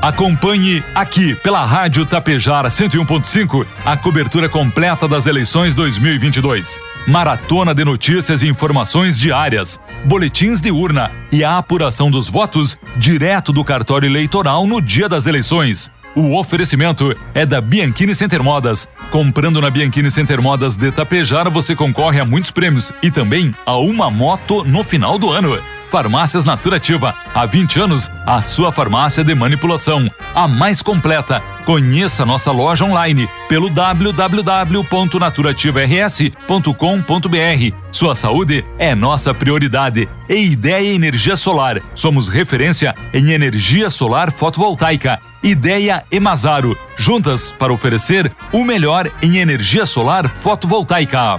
Acompanhe aqui pela Rádio Tapejara 101.5 a cobertura completa das eleições 2022. Maratona de notícias e informações diárias, boletins de urna e a apuração dos votos direto do cartório eleitoral no dia das eleições. O oferecimento é da Bianchini Center Modas. Comprando na Bianchini Center Modas de Tapejara, você concorre a muitos prêmios e também a uma moto no final do ano. Farmácias Naturativa. Há 20 anos, a sua farmácia de manipulação. A mais completa. Conheça nossa loja online pelo www.naturativaRS.com.br. Sua saúde é nossa prioridade. E Ideia Energia Solar. Somos referência em energia solar fotovoltaica. Ideia Emazaro. Juntas para oferecer o melhor em energia solar fotovoltaica.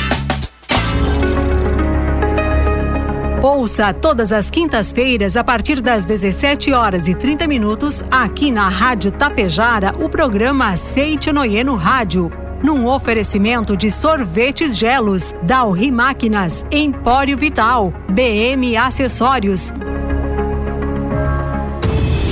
Ouça todas as quintas-feiras, a partir das 17 horas e 30 minutos, aqui na Rádio Tapejara, o programa Aceite Noie no Rádio num oferecimento de sorvetes gelos, Dalri Máquinas, Empório Vital, BM Acessórios.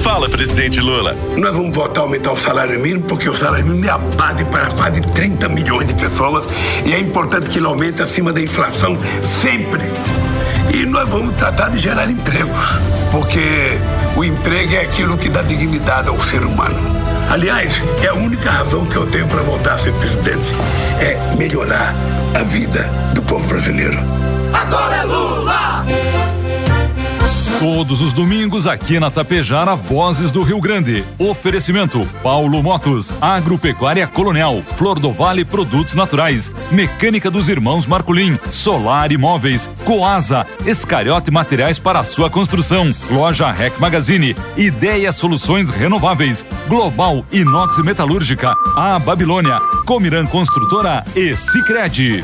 Fala, presidente Lula. Nós vamos votar aumentar o salário mínimo porque o salário mínimo é a base para quase 30 milhões de pessoas e é importante que ele aumente acima da inflação sempre. E nós vamos tratar de gerar empregos, porque o emprego é aquilo que dá dignidade ao ser humano. Aliás, é a única razão que eu tenho para voltar a ser presidente é melhorar a vida do povo brasileiro. Agora é Lula! Todos os domingos aqui na Tapejara, Vozes do Rio Grande. Oferecimento: Paulo Motos, Agropecuária Colonial, Flor do Vale Produtos Naturais, Mecânica dos Irmãos Marculin, Solar Imóveis, Coasa, Escariote Materiais para a sua construção, Loja Rec Magazine, Ideia Soluções Renováveis, Global Inox Metalúrgica, A Babilônia, Comiran Construtora e Sicredi.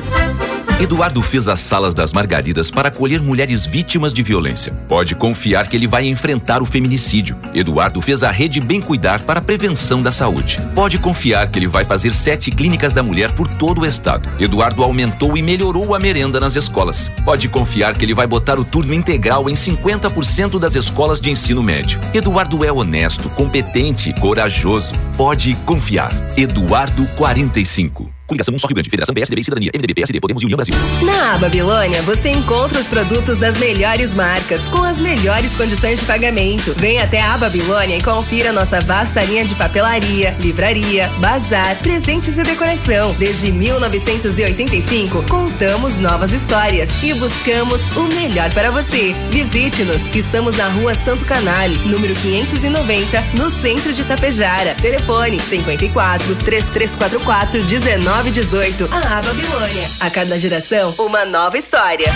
Eduardo fez as salas das Margaridas para acolher mulheres vítimas de violência. Pode confiar que ele vai enfrentar o feminicídio. Eduardo fez a Rede Bem Cuidar para a prevenção da saúde. Pode confiar que ele vai fazer sete clínicas da mulher por todo o estado. Eduardo aumentou e melhorou a merenda nas escolas. Pode confiar que ele vai botar o turno integral em 50% das escolas de ensino médio. Eduardo é honesto, competente, corajoso. Pode confiar. Eduardo 45. Coligação Só Rio Grande, Federação PSDB e Cidadania, MDB, PSD, Podemos e União Brasil. Na Babilônia, você encontra os produtos das melhores marcas, com as melhores condições de pagamento. Venha até a Babilônia e confira nossa vasta linha de papelaria, livraria, bazar, presentes e decoração. Desde 1985, contamos novas histórias e buscamos o melhor para você. Visite-nos, estamos na rua Santo Canale, número 590, no centro de Tapejara. Telefone 54 3344 19 1918. A Babilônia. A cada geração, uma nova história.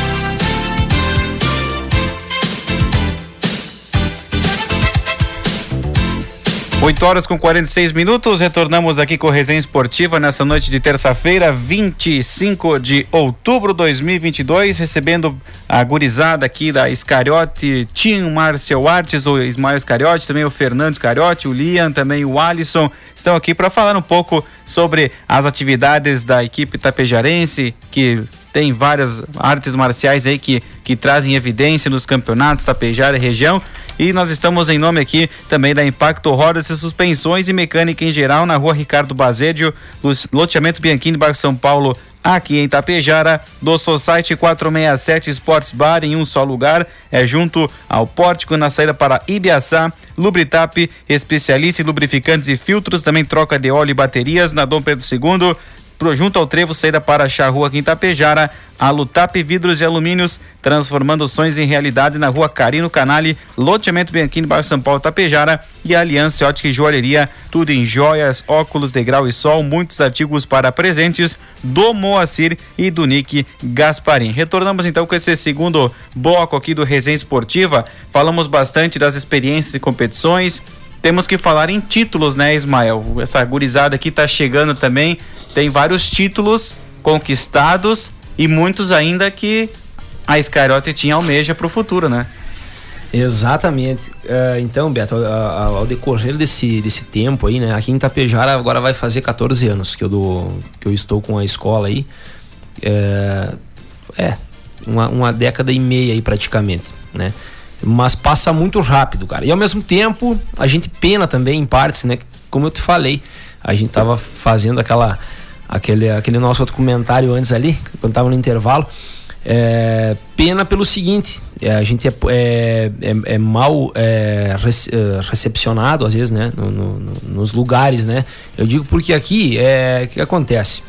8 horas com 46 minutos, retornamos aqui com Resenha Esportiva nessa noite de terça-feira, 25 de outubro de 2022, recebendo a gurizada aqui da Iscariote, Tim Marcel Artes, o Ismael Iscariote, também o Fernando Iscariote, o Lian, também o Alisson, estão aqui para falar um pouco sobre as atividades da equipe tapejarense, que tem várias artes marciais aí que, que trazem evidência nos campeonatos Tapejara e região. E nós estamos em nome aqui também da Impacto Rodas e Suspensões e Mecânica em geral na rua Ricardo Bazédio, loteamento Bianchini, bairro São Paulo, aqui em Tapejara, do Society 467 Sports Bar em um só lugar, é junto ao pórtico na saída para Ibiaçá, Lubritap, especialista em lubrificantes e filtros, também troca de óleo e baterias na Dom Pedro II, junto ao trevo, saída para Charrua Quintapejara, a Lutap Vidros e Alumínios, transformando sonhos em realidade na rua Carino Canale, loteamento Bianchini, bairro São Paulo, Tapejara, e Aliança Ótica e Joalheria, tudo em joias, óculos, degrau e sol, muitos artigos para presentes do Moacir e do Nick Gasparim. Retornamos então com esse segundo bloco aqui do Resenha Esportiva, falamos bastante das experiências e competições, temos que falar em títulos, né, Ismael? Essa gurizada aqui tá chegando também, tem vários títulos conquistados e muitos ainda que a Skyrote tinha almeja para o futuro, né? Exatamente. Uh, então, Beto, ao, ao, decorrer desse, desse tempo aí, né? Aqui em Itapejara agora vai fazer 14 anos que eu, dou, que eu estou com a escola aí. É, é uma, uma década e meia aí praticamente, né? Mas passa muito rápido, cara. E ao mesmo tempo, a gente pena também em partes, né? Como eu te falei, a gente tava fazendo aquela aquele, aquele nosso outro comentário antes ali, quando tava no intervalo. É, pena pelo seguinte, é, a gente é, é, é, é mal é, é, recepcionado às vezes, né, no, no, nos lugares, né. Eu digo porque aqui é que acontece.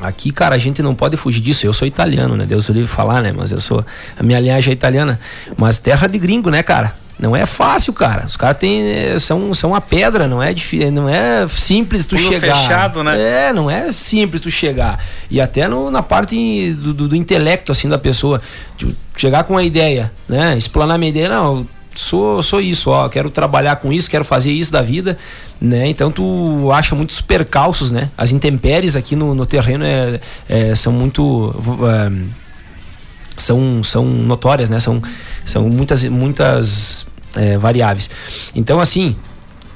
Aqui, cara, a gente não pode fugir disso. Eu sou italiano, né? Deus o livre falar, né? Mas eu sou. A minha linhagem é italiana. Mas terra de gringo, né, cara? Não é fácil, cara. Os caras têm. Eh, são, são uma pedra, não é difícil, não é simples tu Pulo chegar. fechado, né? É, não é simples tu chegar. E até no, na parte do, do, do intelecto, assim, da pessoa. Tipo, chegar com uma ideia, né? Explanar minha ideia, não, sou, sou isso, ó, quero trabalhar com isso, quero fazer isso da vida, né? Então tu acha muitos percalços, né? As intempéries aqui no, no terreno é, é, são muito é, são, são notórias, né? São, são muitas muitas é, variáveis. Então assim,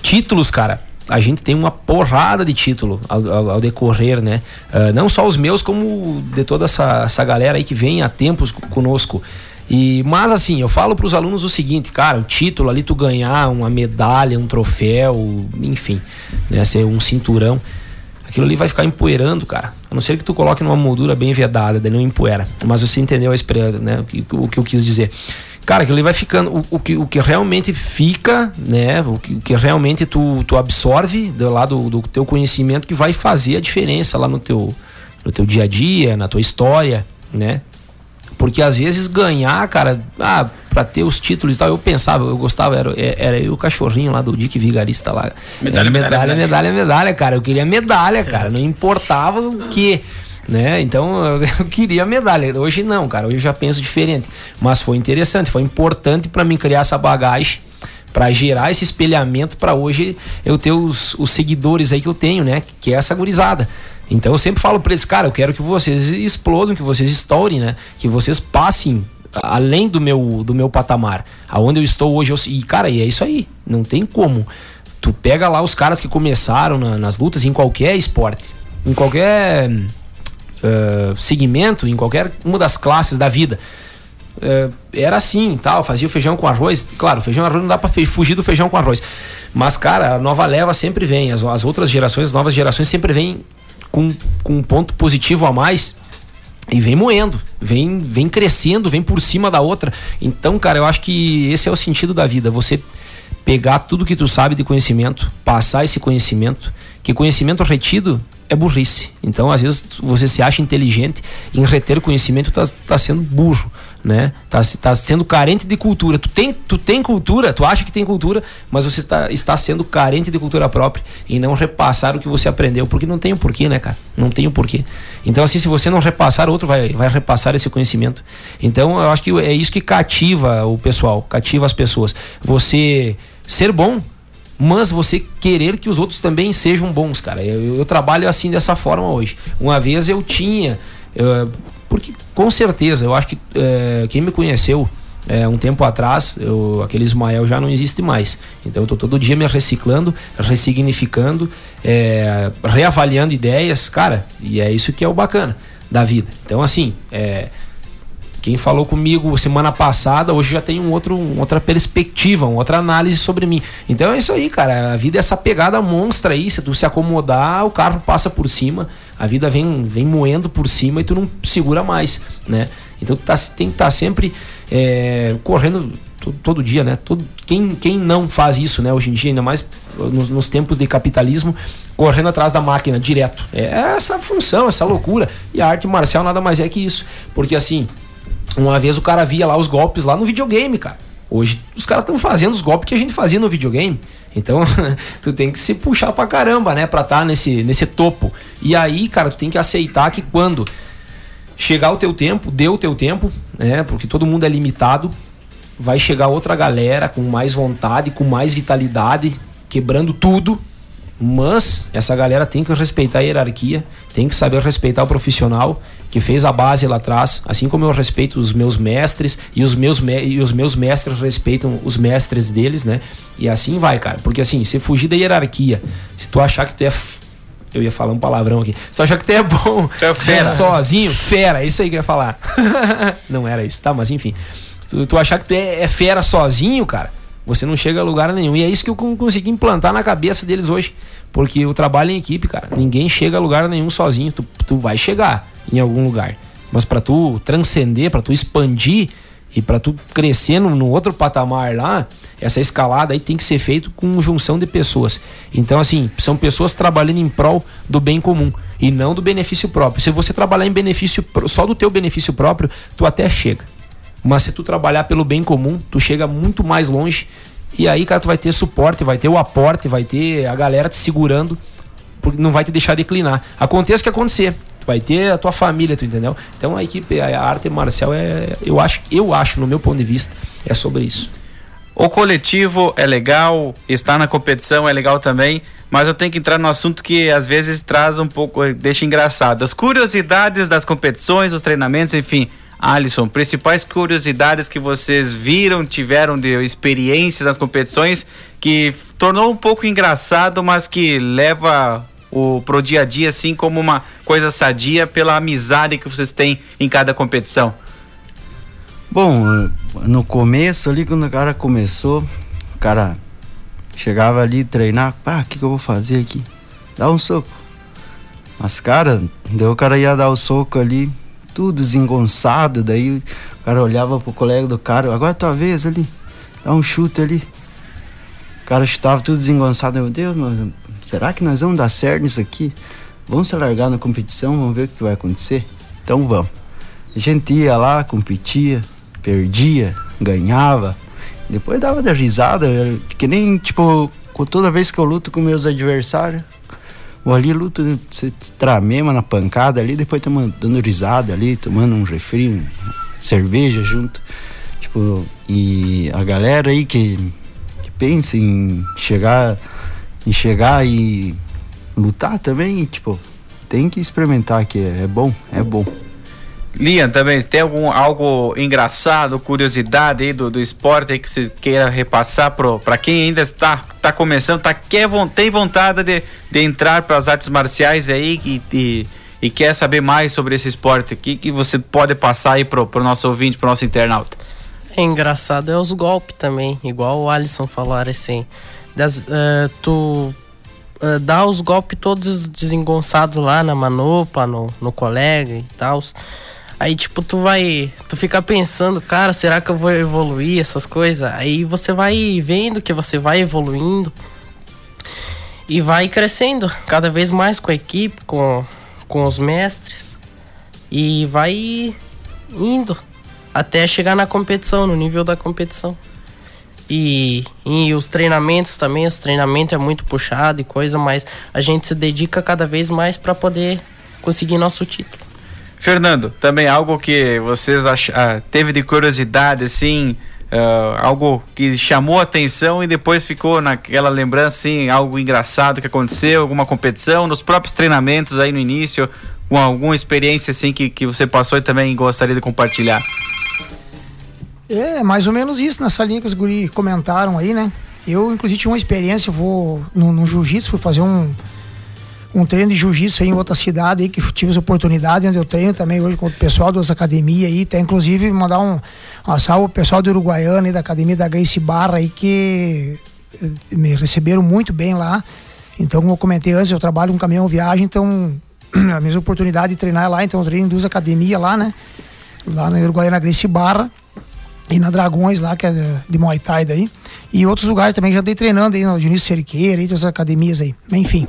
títulos, cara, a gente tem uma porrada de título ao, ao, ao decorrer, né? Uh, não só os meus, como de toda essa, essa galera aí que vem há tempos conosco. E, mas assim, eu falo para os alunos o seguinte, cara, o título ali, tu ganhar uma medalha, um troféu, enfim, né, ser um cinturão, aquilo ali vai ficar empoeirando, cara. A não ser que tu coloque numa moldura bem vedada, daí não empoeira. Mas você entendeu a experiência, né, o que, o que eu quis dizer. Cara, aquilo ali vai ficando, o, o, que, o que realmente fica, né, o que, o que realmente tu, tu absorve do lado do, do teu conhecimento que vai fazer a diferença lá no teu, no teu dia a dia, na tua história, né? Porque às vezes ganhar, cara, ah, pra ter os títulos e tal, eu pensava, eu gostava, era, era eu o cachorrinho lá do Dick Vigarista lá. Medalha, medalha, medalha, medalha, medalha, cara. Eu queria medalha, cara. Não importava o que. Né? Então eu queria medalha. Hoje não, cara. Hoje eu já penso diferente. Mas foi interessante, foi importante para mim criar essa bagagem para gerar esse espelhamento para hoje eu ter os, os seguidores aí que eu tenho, né? Que é essa gurizada. Então eu sempre falo para eles, cara, eu quero que vocês explodam, que vocês estourem, né? Que vocês passem além do meu do meu patamar, aonde eu estou hoje. Eu, e cara, e é isso aí, não tem como. Tu pega lá os caras que começaram na, nas lutas em qualquer esporte, em qualquer uh, segmento, em qualquer uma das classes da vida. Uh, era assim, tal, fazia feijão com arroz. Claro, feijão com arroz não dá para fugir do feijão com arroz. Mas, cara, a nova leva sempre vem, as, as outras gerações, as novas gerações sempre vêm com, com um ponto positivo a mais e vem moendo, vem, vem crescendo, vem por cima da outra. Então, cara, eu acho que esse é o sentido da vida. Você pegar tudo que tu sabe de conhecimento, passar esse conhecimento, que conhecimento retido é burrice. Então, às vezes, você se acha inteligente em reter conhecimento, tá, tá sendo burro né? Tá, tá sendo carente de cultura. Tu tem, tu tem cultura, tu acha que tem cultura, mas você está, está sendo carente de cultura própria e não repassar o que você aprendeu, porque não tem o um porquê, né, cara? Não tem o um porquê. Então, assim, se você não repassar, outro vai, vai repassar esse conhecimento. Então, eu acho que é isso que cativa o pessoal, cativa as pessoas. Você ser bom, mas você querer que os outros também sejam bons, cara. Eu, eu, trabalho assim dessa forma hoje. Uma vez eu tinha. Eu, porque com certeza, eu acho que é, quem me conheceu é, um tempo atrás, eu, aquele Ismael já não existe mais. Então eu estou todo dia me reciclando, ressignificando, é, reavaliando ideias, cara, e é isso que é o bacana da vida. Então, assim, é, quem falou comigo semana passada, hoje já tem um outro, outra perspectiva, uma outra análise sobre mim. Então é isso aí, cara. A vida é essa pegada monstra aí. Se tu se acomodar, o carro passa por cima, a vida vem, vem moendo por cima e tu não segura mais, né? Então tu tá, tem que estar tá sempre é, correndo todo, todo, dia, né? Todo, quem, quem não faz isso, né? Hoje em dia, ainda mais nos, nos tempos de capitalismo, correndo atrás da máquina direto. É essa função, essa loucura. E a arte marcial nada mais é que isso. Porque assim, uma vez o cara via lá os golpes lá no videogame, cara. Hoje os caras estão fazendo os golpes que a gente fazia no videogame. Então, tu tem que se puxar pra caramba, né? Pra estar tá nesse, nesse topo. E aí, cara, tu tem que aceitar que quando chegar o teu tempo, deu o teu tempo, né? Porque todo mundo é limitado. Vai chegar outra galera com mais vontade, com mais vitalidade, quebrando tudo. Mas essa galera tem que respeitar a hierarquia, tem que saber respeitar o profissional que fez a base lá atrás, assim como eu respeito os meus mestres e os meus, me e os meus mestres respeitam os mestres deles, né? E assim vai, cara. Porque assim, se fugir da hierarquia, se tu achar que tu é eu ia falar um palavrão aqui. Se tu achar que tu é bom, tu é fera. sozinho, fera, isso aí que eu ia falar. não era isso, tá? Mas enfim. Se tu, tu achar que tu é, é fera sozinho, cara, você não chega a lugar nenhum. E é isso que eu consegui implantar na cabeça deles hoje. Porque o trabalho em equipe, cara, ninguém chega a lugar nenhum sozinho. Tu, tu vai chegar em algum lugar. Mas para tu transcender, para tu expandir e para tu crescer no, no, outro patamar lá, essa escalada aí tem que ser feito com junção de pessoas. Então, assim, são pessoas trabalhando em prol do bem comum e não do benefício próprio. Se você trabalhar em benefício só do teu benefício próprio, tu até chega. Mas se tu trabalhar pelo bem comum, tu chega muito mais longe. E aí, cara, tu vai ter suporte, vai ter o aporte, vai ter a galera te segurando, porque não vai te deixar declinar. Aconteça o que acontecer vai ter a tua família, tu entendeu? Então a equipe, a arte marcial é, eu acho, eu acho no meu ponto de vista, é sobre isso. O coletivo é legal, estar na competição é legal também, mas eu tenho que entrar no assunto que às vezes traz um pouco, deixa engraçado. As curiosidades das competições, os treinamentos, enfim, Alisson, principais curiosidades que vocês viram, tiveram de experiências nas competições que tornou um pouco engraçado, mas que leva o pro dia a dia assim como uma coisa sadia pela amizade que vocês têm em cada competição. Bom, no começo ali quando o cara começou, o cara chegava ali treinar, pá, o que, que eu vou fazer aqui? Dá um soco. Mas cara, daí o cara ia dar o soco ali, tudo desengonçado, daí o cara olhava pro colega do cara, agora é tua vez ali, dá um chute ali. O cara estava tudo desengonçado, meu Deus, mano, será que nós vamos dar certo nisso aqui? Vamos se largar na competição, vamos ver o que vai acontecer? Então vamos. A gente ia lá, competia, perdia, ganhava, depois dava da risada, que nem, tipo, toda vez que eu luto com meus adversários, ali luto, você tramema na pancada ali, depois estamos dando risada ali, tomando um refri, cerveja junto. Tipo, e a galera aí que, que pensa em chegar, em chegar e lutar também, tipo, tem que experimentar que é bom, é bom. Lian, também, tem algum algo engraçado, curiosidade aí do, do esporte aí que você queira repassar para quem ainda está tá começando, tá, quer, tem vontade de, de entrar para as artes marciais aí e, e, e, quer saber mais sobre esse esporte aqui, que você pode passar aí pro, pro nosso ouvinte, pro nosso internauta? É engraçado, é os golpes também, igual o Alisson falou assim. Das, uh, tu uh, dá os golpes todos desengonçados lá na manopla, no, no colega e tal. Aí, tipo, tu vai. Tu fica pensando, cara, será que eu vou evoluir essas coisas? Aí você vai vendo que você vai evoluindo e vai crescendo cada vez mais com a equipe, com, com os mestres. E vai indo até chegar na competição, no nível da competição. E, e os treinamentos também, os treinamentos é muito puxado e coisa, mas a gente se dedica cada vez mais para poder conseguir nosso título. Fernando, também algo que vocês ach... ah, teve de curiosidade, assim, uh, algo que chamou atenção e depois ficou naquela lembrança, assim, algo engraçado que aconteceu, alguma competição, nos próprios treinamentos aí no início, com alguma experiência, assim, que, que você passou e também gostaria de compartilhar? É, mais ou menos isso, nessa linha que os guri comentaram aí, né? Eu, inclusive, tive uma experiência, vou no, no jiu-jitsu, fui fazer um um treino de jiu-jitsu em outra cidade aí, que tive essa oportunidade, onde eu treino também hoje com o pessoal das academias aí, até inclusive mandar um, um salve ao pessoal do Uruguaiana e da academia da Grace Barra aí, que eh, me receberam muito bem lá. Então, como eu comentei antes, eu trabalho com caminhão viagem, então a mesma oportunidade de treinar lá, então eu treino em duas academias lá, né? Lá na Uruguaiana Grace Barra e na Dragões lá, que é de Muay Thai daí. E outros lugares também já andei treinando aí no Dionísio Cerqueira e outras academias aí. Enfim.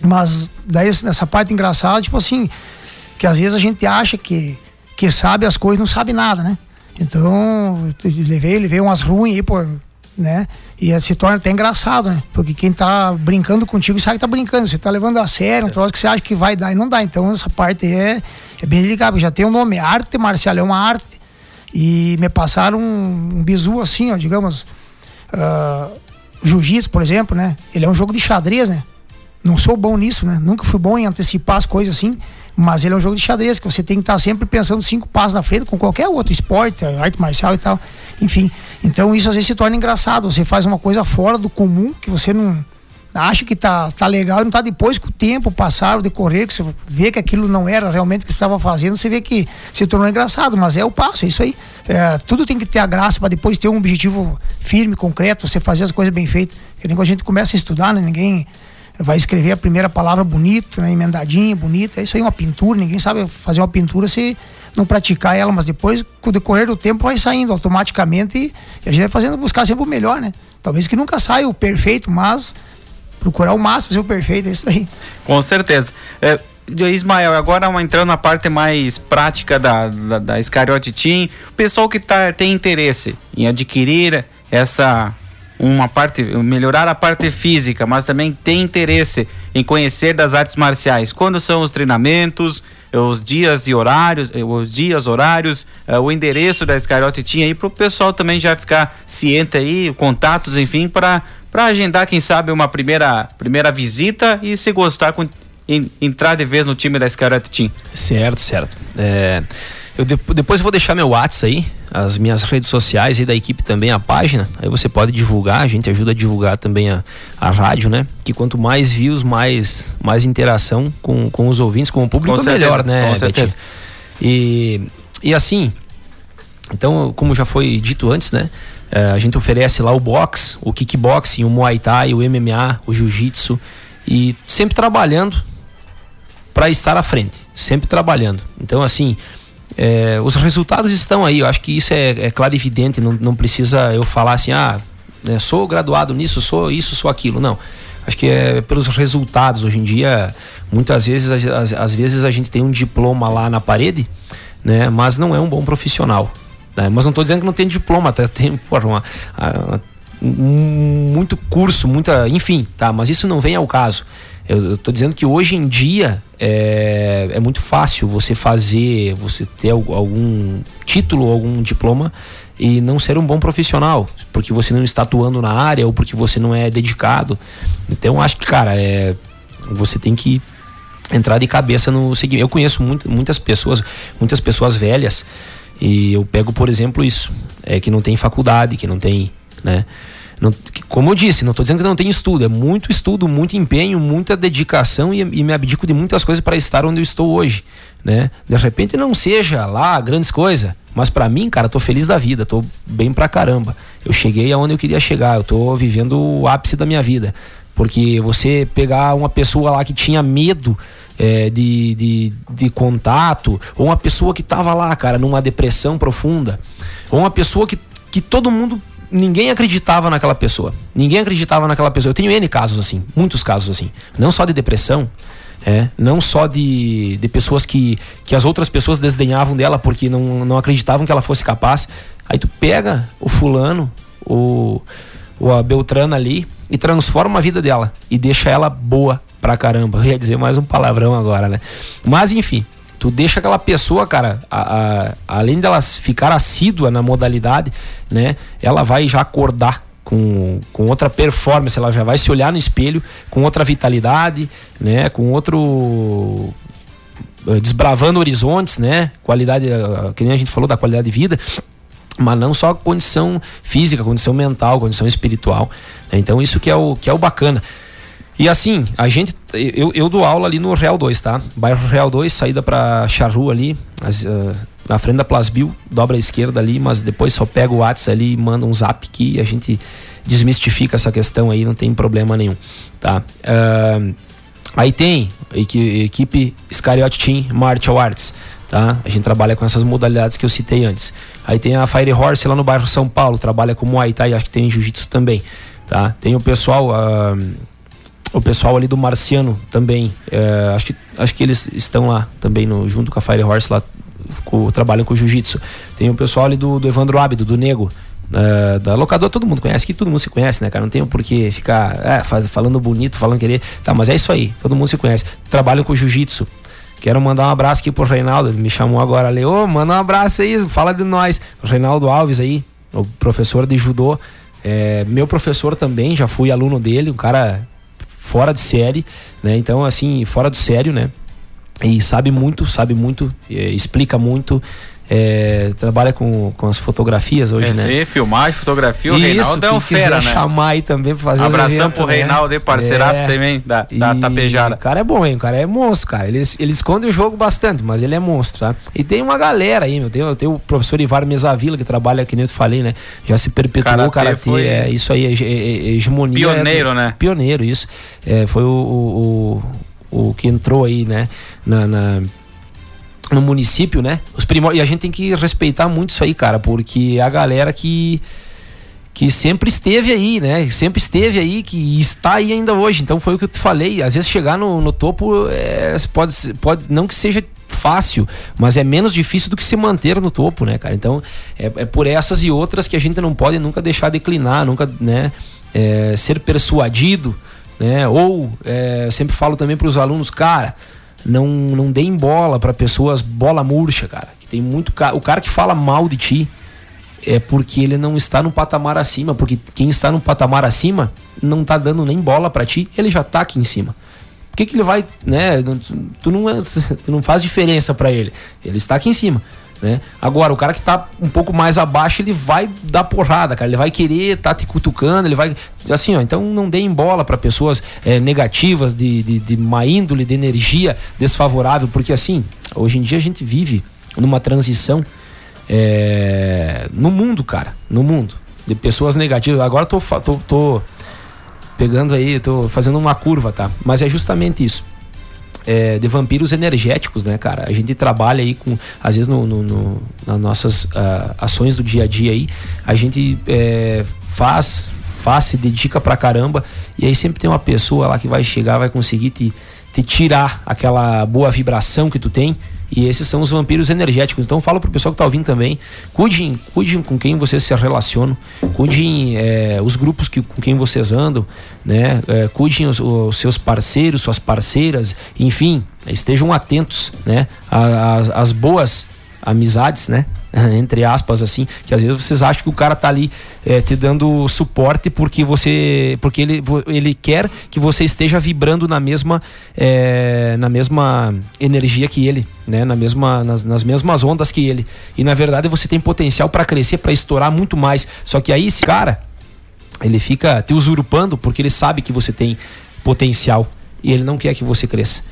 Mas daí essa parte engraçada, tipo assim, que às vezes a gente acha que, que sabe as coisas não sabe nada, né? Então, levei, levei umas ruins aí por, né? E se torna até engraçado, né? Porque quem tá brincando contigo sabe que tá brincando. Você tá levando a sério um troço que você acha que vai dar e não dá. Então essa parte é, é bem delicada. Já tem um nome, arte marcial, é uma arte. E me passaram um, um bizu assim, ó, digamos. Uh, Jiu-jitsu, por exemplo, né? Ele é um jogo de xadrez, né? Não sou bom nisso, né? Nunca fui bom em antecipar as coisas assim. Mas ele é um jogo de xadrez que você tem que estar sempre pensando cinco passos na frente com qualquer outro esporte, arte marcial e tal. Enfim. Então isso às vezes se torna engraçado. Você faz uma coisa fora do comum que você não acha que tá, tá legal e não tá depois com o tempo passar, o decorrer, que você vê que aquilo não era realmente o que você estava fazendo, você vê que se tornou engraçado, mas é o passo, é isso aí. É, tudo tem que ter a graça para depois ter um objetivo firme, concreto, você fazer as coisas bem feitas. Que nem quando a gente começa a estudar, né? Ninguém vai escrever a primeira palavra bonita, né, emendadinha, bonita. É isso aí, uma pintura. Ninguém sabe fazer uma pintura se não praticar ela, mas depois, com o decorrer do tempo, vai saindo automaticamente e, a gente vai fazendo buscar sempre o melhor, né? Talvez que nunca saia o perfeito, mas procurar o máximo ser o perfeito, é isso aí. Com certeza. É, Ismael, agora entrando na parte mais prática da, da, da Team, o pessoal que tá, tem interesse em adquirir essa uma parte, melhorar a parte física, mas também tem interesse em conhecer das artes marciais. Quando são os treinamentos, os dias e horários, eh, os dias, horários, uh, o endereço da Skyrote tinha aí para o pessoal também já ficar ciente aí, contatos, enfim, para para agendar, quem sabe, uma primeira, primeira visita e se gostar, entrar de vez no time da Skyrote Team. Certo, certo. É, Eu de, depois eu vou deixar meu WhatsApp aí, as minhas redes sociais e da equipe também, a página. Aí você pode divulgar, a gente ajuda a divulgar também a, a rádio, né? Que quanto mais views, mais, mais interação com, com os ouvintes, com o público, Com melhor, certeza, né? com certeza. E, e assim, então, como já foi dito antes, né? eh, a gente oferece lá o box, o kickboxing, o muay thai, o MMA, o jiu-jitsu e sempre trabalhando para estar à frente, sempre trabalhando. Então, assim, eh, os resultados estão aí. Eu acho que isso é, é claro e evidente. Não, não precisa eu falar assim, ah, né, sou graduado nisso, sou isso, sou aquilo. Não. Acho que é pelos resultados. Hoje em dia, muitas vezes, às, às- vezes a gente tem um diploma lá na parede, né? Mas não é um bom profissional. né? Mas não estou dizendo que não tem diploma, até tem porra, uma, a- um- muito curso, muita, enfim, tá? Mas isso não vem ao caso. Eu estou dizendo que hoje em dia é, é muito fácil você fazer, você ter al- algum título, algum diploma e não ser um bom profissional, porque você não está atuando na área ou porque você não é dedicado. Então acho que, cara, é, você tem que entrar de cabeça no seguinte. Eu conheço muito, muitas pessoas, muitas pessoas velhas, e eu pego, por exemplo, isso, é que não tem faculdade, que não tem, né? Não, como eu disse, não estou dizendo que não tem estudo, é muito estudo, muito empenho, muita dedicação e, e me abdico de muitas coisas para estar onde eu estou hoje, né? De repente não seja lá grandes coisas, mas para mim, cara, tô feliz da vida, tô bem pra caramba. Eu cheguei aonde eu queria chegar, eu tô vivendo o ápice da minha vida. Porque você pegar uma pessoa lá que tinha medo é, de, de, de contato, ou uma pessoa que tava lá, cara, numa depressão profunda, ou uma pessoa que, que todo mundo, ninguém acreditava naquela pessoa. Ninguém acreditava naquela pessoa. Eu tenho N casos assim, muitos casos assim. Não só de depressão, é, não só de, de pessoas que, que as outras pessoas desdenhavam dela porque não, não acreditavam que ela fosse capaz. Aí tu pega o fulano, o, o a Beltrana ali e transforma a vida dela e deixa ela boa pra caramba. Eu ia dizer mais um palavrão agora, né? Mas enfim, tu deixa aquela pessoa, cara, a- a- além dela ficar assídua na modalidade, né? Ela vai já acordar com, com outra performance, ela já vai se olhar no espelho com outra vitalidade, né? Com outro eh, desbravando horizontes, né? Qualidade, eh, que nem a gente falou da qualidade de vida, mas não só condição física, condição mental, condição espiritual. né? Então isso que é o que é o bacana. E assim, a gente eu, eu dou aula ali no Real 2, tá? Bairro Real 2, saída para Charru ali, as, eh, na frente da Plasbil, dobra à esquerda ali, mas depois só pega o WhatsApp ali e manda um zap que a gente desmistifica essa questão aí, não tem problema nenhum, tá? Ahn, Aí tem equi- equipe Scariot Team Martial Arts, tá? A gente trabalha com essas modalidades que eu citei antes. Aí tem a Fire Horse lá no bairro São Paulo, trabalha com Muay Thai, acho que tem Jiu-Jitsu também, tá? Tem o pessoal, ah, o pessoal ali do Marciano também, eh, acho que acho que eles estão lá também no, junto com a Fire Horse lá, co- trabalham com Jiu-Jitsu. Tem o pessoal ali do, do Evandro Ábido, do Nego, eh, da locadora, todo mundo conhece, que todo mundo se conhece, né, cara? Não tem por que ficar é, faz- falando bonito, falando querer. Tá, mas é isso aí, todo mundo se conhece. Trabalham com Jiu-Jitsu. Quero mandar um abraço aqui pro Reinaldo, ele me chamou agora ali, ô, manda um abraço aí, fala de nós. O Reinaldo Alves aí, o professor de judô, é, meu professor também, já fui aluno dele, um cara fora de série, né? Então, assim, fora do sério, né? E sabe muito, sabe muito, eh, explica muito, eh, trabalha com, com as fotografias hoje, É, né? sim, filmagem, fotografia, o Reinaldo é um fera, né? chamar aí também pra fazer Abração eventos, pro né? Reinaldo parceiraço É. também da, da E Tapejara. O cara é bom, hein? O cara é monstro, cara. Ele, ele esconde o jogo bastante, mas ele é monstro, tá? E tem uma galera aí, meu. Tem, tem o professor Ivar Mesavila, que trabalha, que nem eu te falei, né? Já se perpetuou o Karatê karatê. foi É isso aí, é, é- é hegemonia. Pioneiro, é- né? Pioneiro, isso. É, foi o, o, o, o que entrou aí, né? na- na no município, né? Os primor... E a gente tem que respeitar muito isso aí, cara, porque a galera que que sempre esteve aí, né? Sempre esteve aí, que está aí ainda hoje. Então foi o que eu te falei. Às vezes chegar no, no topo é, pode, pode não que seja fácil, mas é menos difícil do que se manter no topo, né, cara? Então é, é por essas e outras que a gente não pode nunca deixar declinar, nunca, né? é, ser persuadido, né? Ou é, sempre falo também para os alunos, cara, não não deem bola para pessoas bola murcha, cara. Que tem muito ca... o cara que fala mal de ti é porque ele não está no patamar acima, porque quem está no patamar acima não tá dando nem bola para ti, ele já tá aqui em cima. Por que, que ele vai, né? Tu não, é- tu não faz diferença para ele. Ele está aqui em cima. Né? Agora, o cara que tá um pouco mais abaixo, ele vai dar porrada, cara. Ele vai querer tá te cutucando, ele vai. Assim, ó, então não deem bola para pessoas é, negativas, de, de, de má índole, de energia desfavorável, porque assim, hoje em dia a gente vive numa transição é, no mundo, cara. No mundo. De pessoas negativas. Agora tô, tô, tô pegando aí, tô fazendo uma curva, tá? Mas é justamente isso é, de vampiros energéticos, né, cara? A gente trabalha aí com, às vezes, no, no, no nas nossas uh, ações do dia a dia aí, a gente é, faz, faz, se dedica pra caramba, e aí sempre tem uma pessoa lá que vai chegar, vai conseguir te, te tirar aquela boa vibração que tu tem e esses são os vampiros energéticos. Então falo pro pessoal que tá ouvindo também, cuidem, cuidem com quem vocês se relacionam, cuidem é, os grupos que, com quem vocês andam, né? É, cuidem os, os, seus parceiros, suas parceiras, enfim, estejam atentos, né? As boas amizades, né? Entre aspas, assim, que às vezes vocês acham que o cara tá ali é, te dando suporte porque você. porque ele, ele quer que você esteja vibrando na mesma, é, na mesma energia que ele, né? Na mesma, nas, nas mesmas ondas que ele. E na verdade você tem potencial para crescer, para estourar muito mais. Só que aí esse cara, ele fica te usurpando porque ele sabe que você tem potencial e ele não quer que você cresça.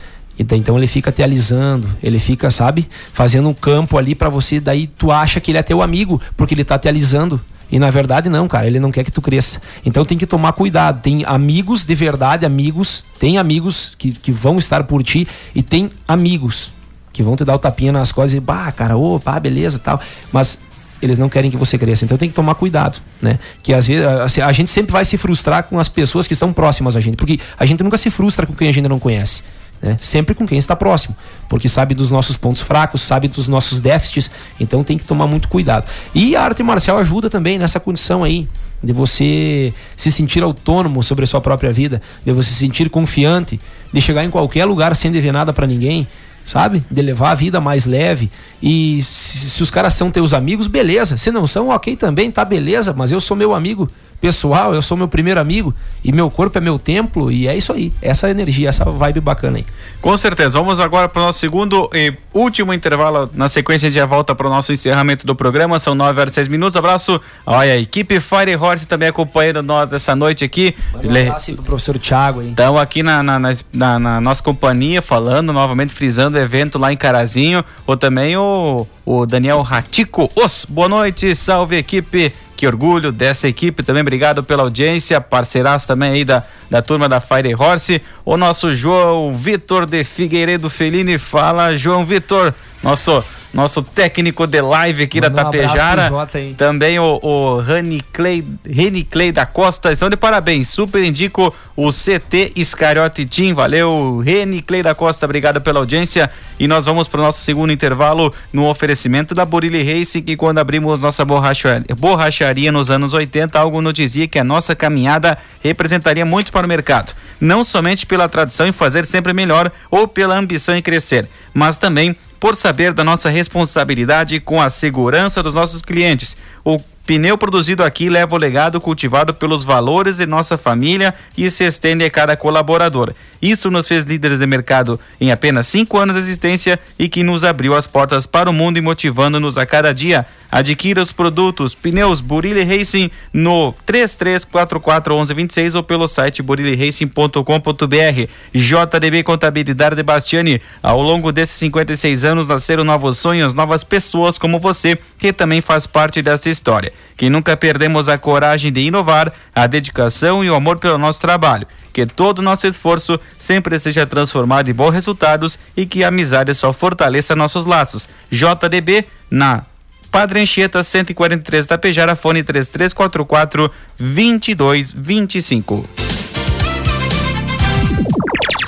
Então ele fica te alisando, ele fica, sabe, fazendo um campo ali para você, daí tu acha que ele é teu amigo, porque ele tá te alisando. E na verdade não, cara, ele não quer que tu cresça. Então tem que tomar cuidado. Tem amigos de verdade, amigos, tem amigos que, que vão estar por ti e tem amigos que vão te dar o tapinha nas costas e, bah, cara, opa, beleza tal. Mas eles não querem que você cresça. Então tem que tomar cuidado, né? Que às vezes a, assim, a gente sempre vai se frustrar com as pessoas que estão próximas a gente, porque a gente nunca se frustra com quem a gente não conhece. Né? Sempre com quem está próximo, porque sabe dos nossos pontos fracos, sabe dos nossos déficits, então tem que tomar muito cuidado. E a arte marcial ajuda também nessa condição aí, de você se sentir autônomo sobre a sua própria vida, de você se sentir confiante, de chegar em qualquer lugar sem dever nada para ninguém, sabe? De levar a vida mais leve. E se, se os caras são teus amigos, beleza. Se não são, ok também, tá beleza, mas eu sou meu amigo pessoal, eu sou meu primeiro amigo e meu corpo é meu templo e é isso aí. Essa energia, essa vibe bacana aí. Com certeza. Vamos agora para o nosso segundo e último intervalo na sequência de volta para o nosso encerramento do programa. São 9 horas e 6 minutos. Abraço. Olha, a equipe Fire Horse também acompanhando nós essa noite aqui. Um abraço pro professor Thiago aí. Estamos aqui na na, na, na, nossa companhia falando, novamente frisando o evento lá em Carazinho. Ou também o, o Daniel Ratico. Os, boa noite, salve equipe que orgulho dessa equipe também. Obrigado pela audiência, parceiraço também aí da, da turma da Fire Horse. O nosso João Vitor de Figueiredo Felini fala, João Vitor, nosso nosso técnico de live aqui Manda da Tapejara. Um também o, o Rani Clay, Reni Clay da Costa. Estão de parabéns. Super indico o CT Iscariote Team. Valeu, Reni Clay da Costa. Obrigado pela audiência. E nós vamos para o nosso segundo intervalo no oferecimento da Borilli Racing, que quando abrimos nossa borracharia nos anos 80, algo nos dizia que a nossa caminhada representaria muito para o mercado. Não somente pela tradição em fazer sempre melhor ou pela ambição em crescer, mas também por saber da nossa responsabilidade com a segurança dos nossos clientes. O Pneu produzido aqui leva o legado cultivado pelos valores de nossa família e se estende a cada colaborador. Isso nos fez líderes de mercado em apenas cinco anos de existência e que nos abriu as portas para o mundo e motivando-nos a cada dia. Adquira os produtos pneus Burilli Racing no 33441126 ou pelo site buriliracing.com.br. JDB Contabilidade de Bastiani. Ao longo desses 56 anos nasceram novos sonhos, novas pessoas como você, que também faz parte dessa história que nunca perdemos a coragem de inovar, a dedicação e o amor pelo nosso trabalho. Que todo o nosso esforço sempre seja transformado em bons resultados e que a amizade só fortaleça nossos laços. JDB na Padre Anchieta 143 Tapejara, fone 3344 2225.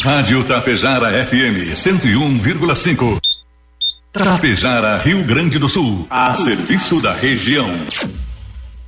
Rádio Tapejara FM 101,5. Tapejara, Rio Grande do Sul, a serviço da região.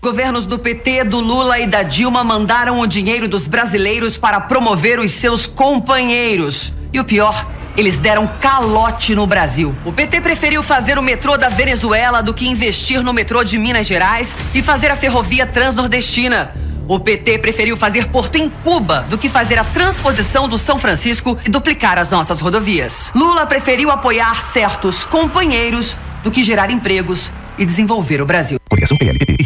Governos do PT, do Lula e da Dilma mandaram o dinheiro dos brasileiros para promover os seus companheiros. E o pior, eles deram calote no Brasil. O PT preferiu fazer o metrô da Venezuela do que investir no metrô de Minas Gerais e fazer a ferrovia transnordestina. O PT preferiu fazer porto em Cuba do que fazer a transposição do São Francisco e duplicar as nossas rodovias. Lula preferiu apoiar certos companheiros do que gerar empregos e desenvolver o Brasil. Coligação PLPP e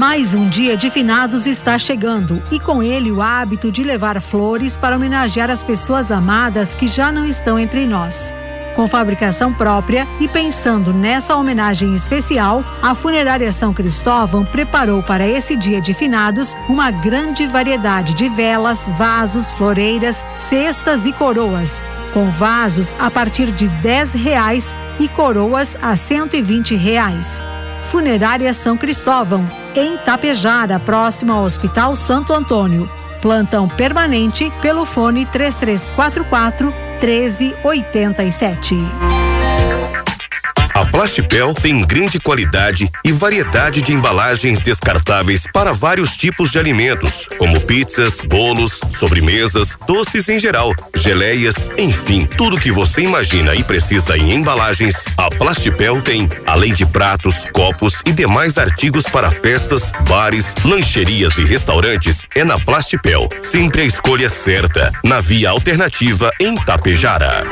mais um dia de finados está chegando e com ele o hábito de levar flores para homenagear as pessoas amadas que já não estão entre nós. Com fabricação própria e pensando nessa homenagem especial, a Funerária São Cristóvão preparou para esse dia de finados uma grande variedade de velas, vasos, floreiras, cestas e coroas, com vasos a partir de R$ reais e coroas a 120 reais. Funerária São Cristóvão, em Tapejara, próximo ao Hospital Santo Antônio. Plantão permanente pelo fone 3344 1387. Plastipel tem grande qualidade e variedade de embalagens descartáveis para vários tipos de alimentos, como pizzas, bolos, sobremesas, doces em geral, geleias, enfim, tudo que você imagina e precisa em embalagens, a Plastipel tem, além de pratos, copos e demais artigos para festas, bares, lancherias e restaurantes, é na Plastipel. Sempre a escolha certa, na via alternativa em Tapejara.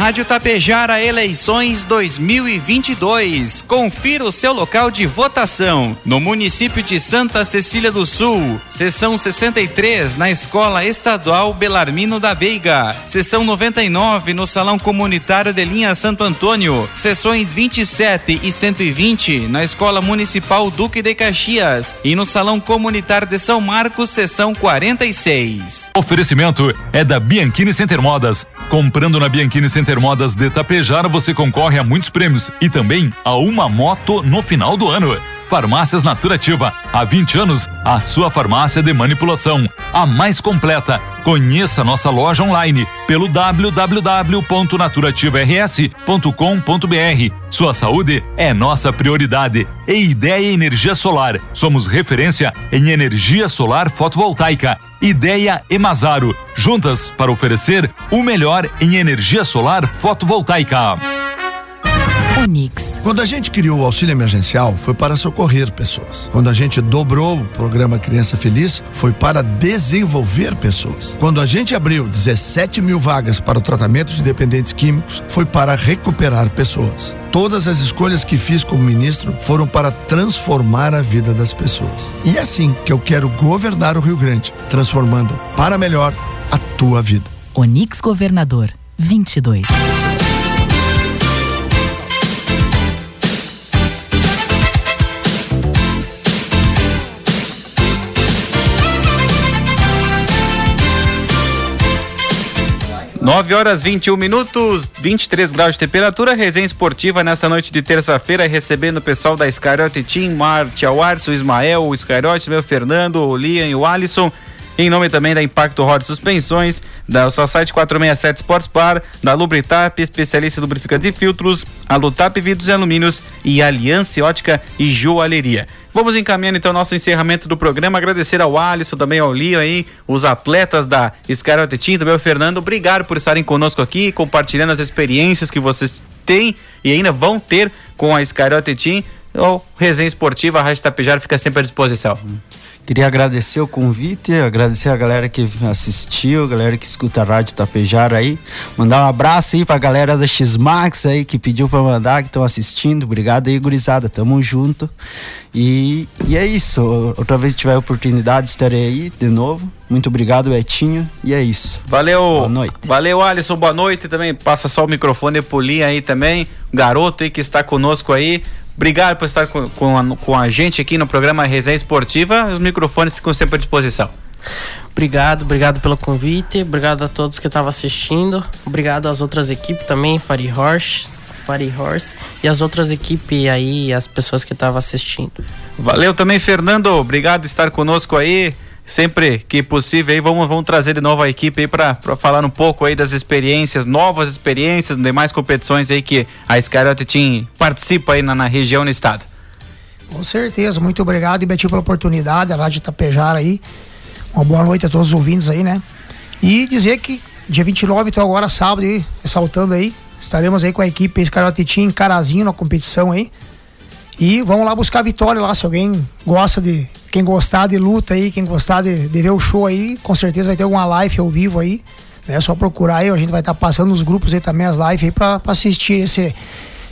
Rádio Tapejara Eleições 2022. Confira o seu local de votação no município de Santa Cecília do Sul. Sessão 63 na Escola Estadual Belarmino da Veiga. Sessão 99 no Salão Comunitário de Linha Santo Antônio. Sessões 27 e 120 na Escola Municipal Duque de Caxias e no Salão Comunitário de São Marcos, sessão 46. Oferecimento é da Bianchini Center Modas. Comprando na Bianchini Center Intermodas de Tapejara você concorre a muitos prêmios e também a uma moto no final do ano. Farmácias Naturativa. Há 20 anos, a sua farmácia de manipulação. A mais completa. Conheça nossa loja online pelo www.naturativaRS.com.br. Sua saúde é nossa prioridade. E Ideia Energia Solar. Somos referência em energia solar fotovoltaica. Ideia Emazaro. Juntas para oferecer o melhor em energia solar fotovoltaica. Onix. Quando a gente criou o auxílio emergencial, foi para socorrer pessoas. Quando a gente dobrou o programa Criança Feliz, foi para desenvolver pessoas. Quando a gente abriu 17 mil vagas para o tratamento de dependentes químicos, foi para recuperar pessoas. Todas as escolhas que fiz como ministro foram para transformar a vida das pessoas. E é assim que eu quero governar o Rio Grande, transformando para melhor a tua vida. Onix Governador 22. 9 horas 21 minutos, 23 graus de temperatura. Resenha esportiva nesta noite de terça-feira, recebendo o pessoal da Skyrote Team, Marte, o Ismael, o Skyrote, meu Fernando, o Liam e o Alisson. Em nome também da Impacto Rod Suspensões, da site 467 Sports Bar, da Lubritap, especialista em lubrificantes e filtros, a Lutap Vidros e Alumínios e Aliança Ótica e Joalheria. Vamos encaminhando então nosso encerramento do programa. Agradecer ao Alisson, também ao Lio aí, os atletas da Team, também ao Fernando. Obrigado por estarem conosco aqui, compartilhando as experiências que vocês têm e ainda vão ter com a Skyrote Team. O Resenha Esportiva, a Rádio Tapejara fica sempre à disposição. Queria agradecer o convite, agradecer a galera que assistiu, a galera que escuta a Rádio Tapejara aí. Mandar um abraço aí pra galera da X-Max aí que pediu pra mandar, que estão assistindo. Obrigado aí, gurizada. Tamo junto. E, e é isso. Outra vez que tiver oportunidade, estarei aí de novo. Muito obrigado, Etinho. E é isso. Valeu. Boa noite. Valeu, Alisson. Boa noite também. Passa só o microfone pro Linha aí também. Garoto aí que está conosco aí. Obrigado por estar com, com, a, com a gente aqui no programa Resenha Esportiva. Os microfones ficam sempre à disposição. Obrigado, obrigado pelo convite, obrigado a todos que estavam assistindo, obrigado às outras equipes também, Fari Horse, Fari Horse e as outras equipes aí, as pessoas que estavam assistindo. Valeu também, Fernando, obrigado por estar conosco aí sempre que possível aí vamos, vamos trazer de novo a equipe aí para falar um pouco aí das experiências, novas experiências, demais competições aí que a Skyrote Team participa aí na, na região no estado. Com certeza, muito obrigado e Betinho pela oportunidade, a Rádio Tapejara aí. Uma boa noite a todos os ouvintes aí, né? E dizer que dia 29, então agora sábado aí, ressaltando aí, estaremos aí com a equipe Skyrote Team em Carazinho na competição aí. E vamos lá buscar a vitória lá, se alguém gosta de quem gostar de luta aí, quem gostar de, de ver o show aí, com certeza vai ter alguma live ao vivo aí, É só procurar aí, a gente vai estar tá passando nos grupos aí também as lives aí para assistir esse,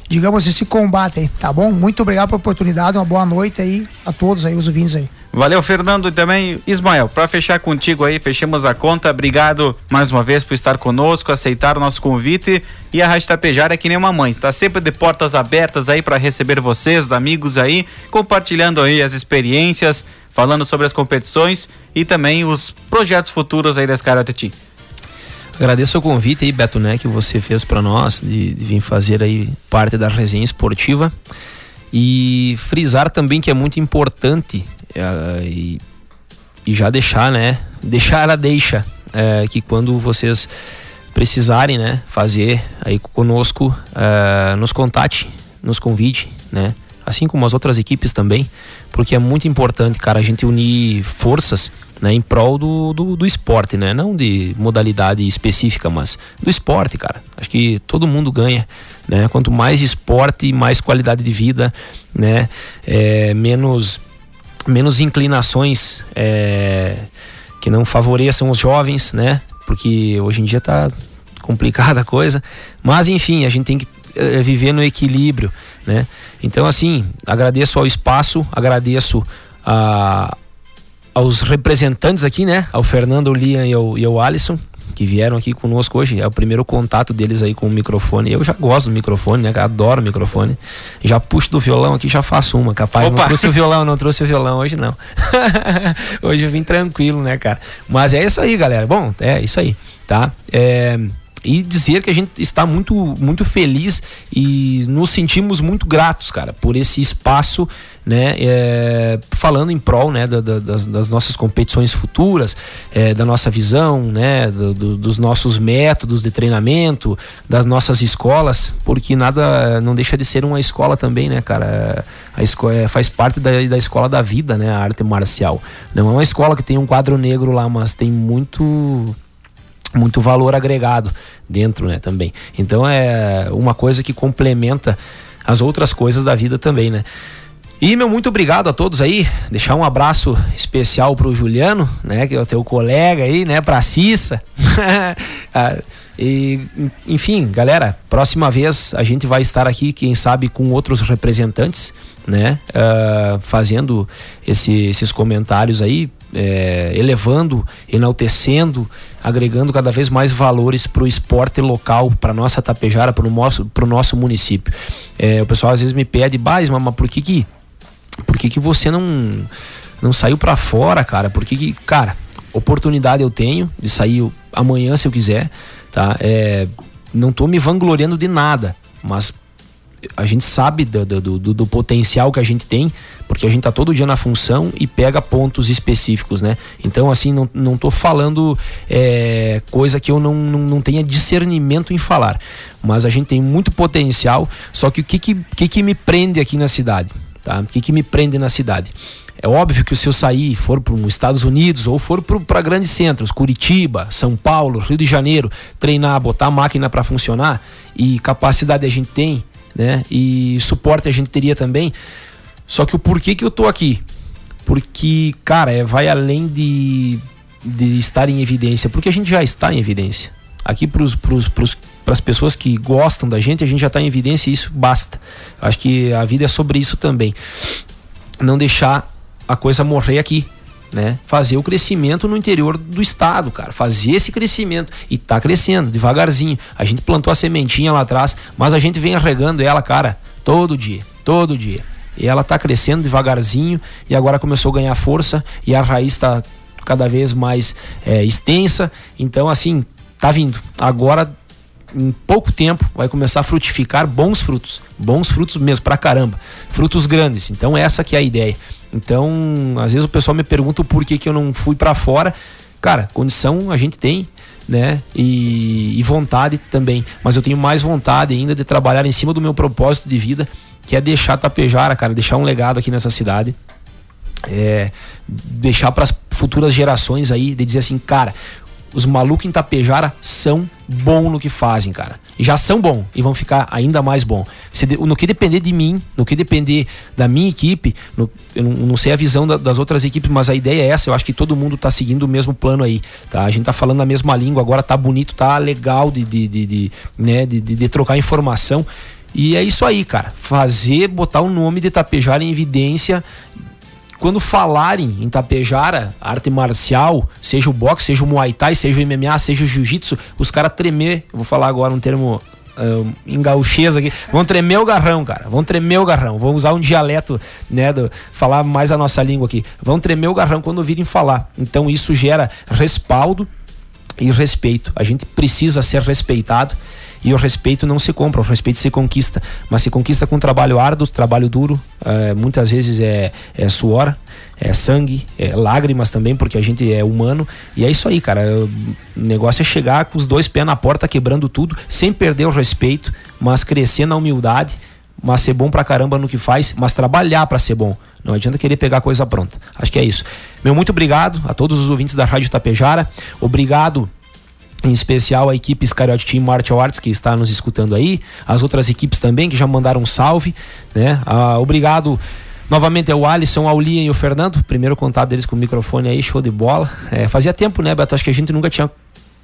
digamos, esse combate aí, tá bom? Muito obrigado pela oportunidade, uma boa noite aí a todos aí, os ouvintes aí. Valeu, Fernando, e também Ismael. Para fechar contigo aí, fechemos a conta. Obrigado mais uma vez por estar conosco, aceitar o nosso convite. E a Rádio Tapejara é que nem uma mãe, está sempre de portas abertas aí para receber vocês, os amigos aí, compartilhando aí as experiências, falando sobre as competições e também os projetos futuros aí da Escaroteti. Agradeço o convite aí, Beto, né, que você fez para nós de, de vir fazer aí parte da resenha esportiva e frisar também que é muito importante é, e, e, já deixar, né? Deixar ela deixa é, que quando vocês precisarem, né, fazer aí conosco, é, nos contate, nos convide, né? Assim como as outras equipes também, porque é muito importante, cara, a gente unir forças né, em prol do, do, do, esporte, né? Não de modalidade específica, mas do esporte, cara. Acho que todo mundo ganha, né? Quanto mais esporte, mais qualidade de vida, né? É, menos menos inclinações é, que não favoreçam os jovens, né? Porque hoje em dia tá complicada a coisa. Mas enfim, a gente tem que é, viver no equilíbrio, né? Então assim, agradeço ao espaço, agradeço a, aos representantes aqui, né? Ao Fernando, o Lian e ao, e ao Alisson, que vieram aqui conosco hoje. É o primeiro contato deles aí com o microfone. Eu já gosto do microfone, né? Adoro o microfone. Já puxo do violão aqui, já faço uma. Capaz, Opa. não trouxe o violão, não trouxe o violão hoje não. hoje eu vim tranquilo, né, cara? Mas é isso aí, galera. Bom, é isso aí, tá? É e dizer que a gente está muito muito feliz e nos sentimos muito gratos, cara, por esse espaço, né, é, falando em prol, né, da, da, das, das, nossas competições futuras, é, da nossa visão, né, do, do, dos nossos métodos de treinamento, das nossas escolas, porque nada não deixa de ser uma escola também, né, cara, a escola é, faz parte da, da escola da vida, né, a arte marcial. Não é uma escola que tem um quadro negro lá, mas tem muito muito valor agregado dentro, né, também. Então é uma coisa que complementa as outras coisas da vida também, né? E meu muito obrigado a todos aí. Deixar um abraço especial pro Juliano, né, que é o teu colega aí, né, pra Cissa. Ah, e enfim, galera, próxima vez a gente vai estar aqui, quem sabe com outros representantes, né, uh, fazendo esse, esses comentários aí, é, elevando, enaltecendo, agregando cada vez mais valores para o esporte local, para nossa Tapejara, para o nosso, nosso município. É, o pessoal às vezes me pede, mas por que que, por que, que você não, não saiu para fora, cara? Por que que, cara, oportunidade eu tenho de sair amanhã se eu quiser, tá? É, não tô me vangloriando de nada, mas a gente sabe do, do, do, do, potencial que a gente tem, porque a gente tá todo dia na função e pega pontos específicos, né? Então, assim, não, não tô falando é, coisa que eu não, não, não tenha discernimento em falar. Mas a gente tem muito potencial, só que o que, que, que, que me prende aqui na cidade? Tá? O que, que me prende na cidade? É óbvio que se eu sair, for para os Estados Unidos ou for para grandes centros, Curitiba, São Paulo, Rio de Janeiro, treinar, botar a máquina para funcionar e capacidade a gente tem, né? E suporte a gente teria também. Só que o porquê que eu tô aqui? Porque, cara, é, vai além de, de estar em evidência, porque a gente já está em evidência. Aqui para as pessoas que gostam da gente, a gente já está em evidência e isso basta. Acho que a vida é sobre isso também. Não deixar a coisa morrer aqui né? Fazer o crescimento no interior do estado, cara. Fazer esse crescimento. E tá crescendo, devagarzinho. A gente plantou a sementinha lá atrás, mas a gente vem regando ela, cara, todo dia, todo dia. E ela tá crescendo devagarzinho e agora começou a ganhar força e a raiz está cada vez mais é, extensa. Então, assim, tá vindo. Agora em pouco tempo vai começar a frutificar bons frutos, bons frutos mesmo pra caramba, frutos grandes. Então essa que é a ideia. Então, às vezes o pessoal me pergunta por que, que eu não fui para fora. Cara, condição a gente tem, né? E, e, vontade também. Mas eu tenho mais vontade ainda de trabalhar em cima do meu propósito de vida, que é deixar Tapejara, cara, deixar um legado aqui nessa cidade. É, deixar para as futuras gerações aí, de dizer assim, cara, os malucos em Tapejara são bom no que fazem, cara. Já são bom e vão ficar ainda mais bom. Se de, no que depender de mim, no que depender da minha equipe, no, eu não, não, sei a visão da, das outras equipes, mas a ideia é essa. Eu acho que todo mundo tá seguindo o mesmo plano aí, tá? A gente tá falando a mesma língua, agora tá bonito, tá legal de, de, de, de né, de, de, de trocar informação. E é isso aí, cara. Fazer, botar o nome de Tapejara em evidência quando falarem em Tapejara, arte marcial, seja o boxe, seja o muay thai, seja o MMA, seja o jiu-jitsu, os caras tremer, vou falar agora um termo uh, em gauchês aqui, vão tremer o garrão, cara, vão tremer o garrão, vão usar um dialeto, né, do, falar mais a nossa língua aqui, vão tremer o garrão quando ouvirem falar. Então isso gera respaldo e respeito. A gente precisa ser respeitado e o respeito não se compra, o respeito se conquista, mas se conquista com trabalho árduo, trabalho duro, é, muitas vezes é, é suor, é sangue, é lágrimas também, porque a gente é humano. E é isso aí, cara. O negócio é chegar com os dois pés na porta, quebrando tudo, sem perder o respeito, mas crescer na humildade, mas ser bom pra caramba no que faz, mas trabalhar para ser bom. Não adianta querer pegar coisa pronta. Acho que é isso. Meu muito obrigado a todos os ouvintes da Rádio Tapejara. Obrigado em especial a equipe Scariote Team Martial Arts que está nos escutando aí, as outras equipes também que já mandaram um salve, né? Ah, obrigado novamente ao Alisson, ao Lian e o Fernando, primeiro contato deles com o microfone aí, show de bola. É, fazia tempo, né, Beto? Acho que a gente nunca tinha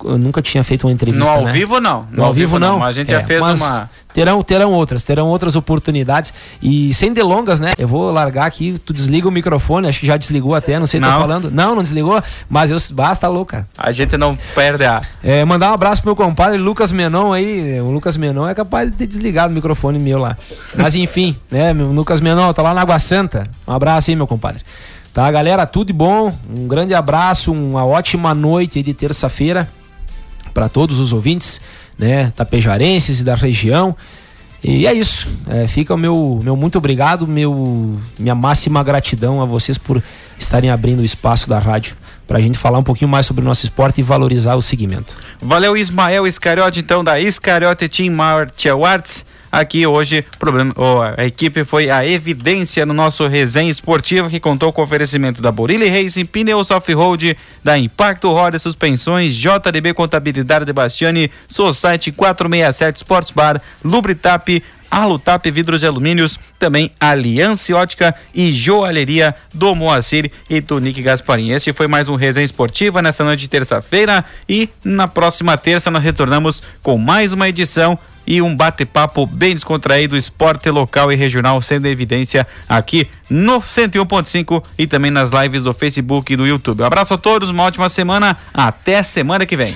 nunca tinha feito uma entrevista. No ao né? vivo não. No, ao vivo, não. Mas a gente é, já fez uma. Terão, terão outras, terão outras oportunidades. E sem delongas, né? Eu vou largar aqui, tu desliga o microfone, acho que já desligou até, não sei se tá falando. Não, não desligou, mas eu basta louca. A gente não perde a. É, mandar um abraço pro meu compadre Lucas Menon aí. O Lucas Menon é capaz de ter desligado o microfone meu lá. Mas enfim, né? Meu Lucas Menon tá lá na Água Santa. Um abraço aí, meu compadre. Tá, galera, tudo de bom. Um grande abraço, uma ótima noite de terça-feira para todos os ouvintes, né, tapejarenses e da região. E é isso. É, fica o meu, meu muito obrigado, meu, minha máxima gratidão a vocês por estarem abrindo o espaço da rádio para a gente falar um pouquinho mais sobre o nosso esporte e valorizar o segmento. Valeu, Ismael Iscariote, então, da Iscariote Team Martial Arts aqui hoje. Problema, a equipe foi a evidência no nosso resenha esportiva que contou com oferecimento da Borilli Racing, Pneus Off-Road, da Impacto Roda Suspensões, JDB Contabilidade de Bastiani, Society 467 Sports Bar, Lubritap, Alutap Vidros e Alumínios, também Aliança Ótica e Joalheria do Moacir e do Nick Gasparim. Este foi mais um Resenha Esportiva nessa noite de terça-feira e na próxima terça nós retornamos com mais uma edição e um bate-papo bem descontraído, esporte local e regional sendo evidência aqui no 101.5 e também nas lives do Facebook e do YouTube. Um abraço a todos, uma ótima semana, até semana que vem.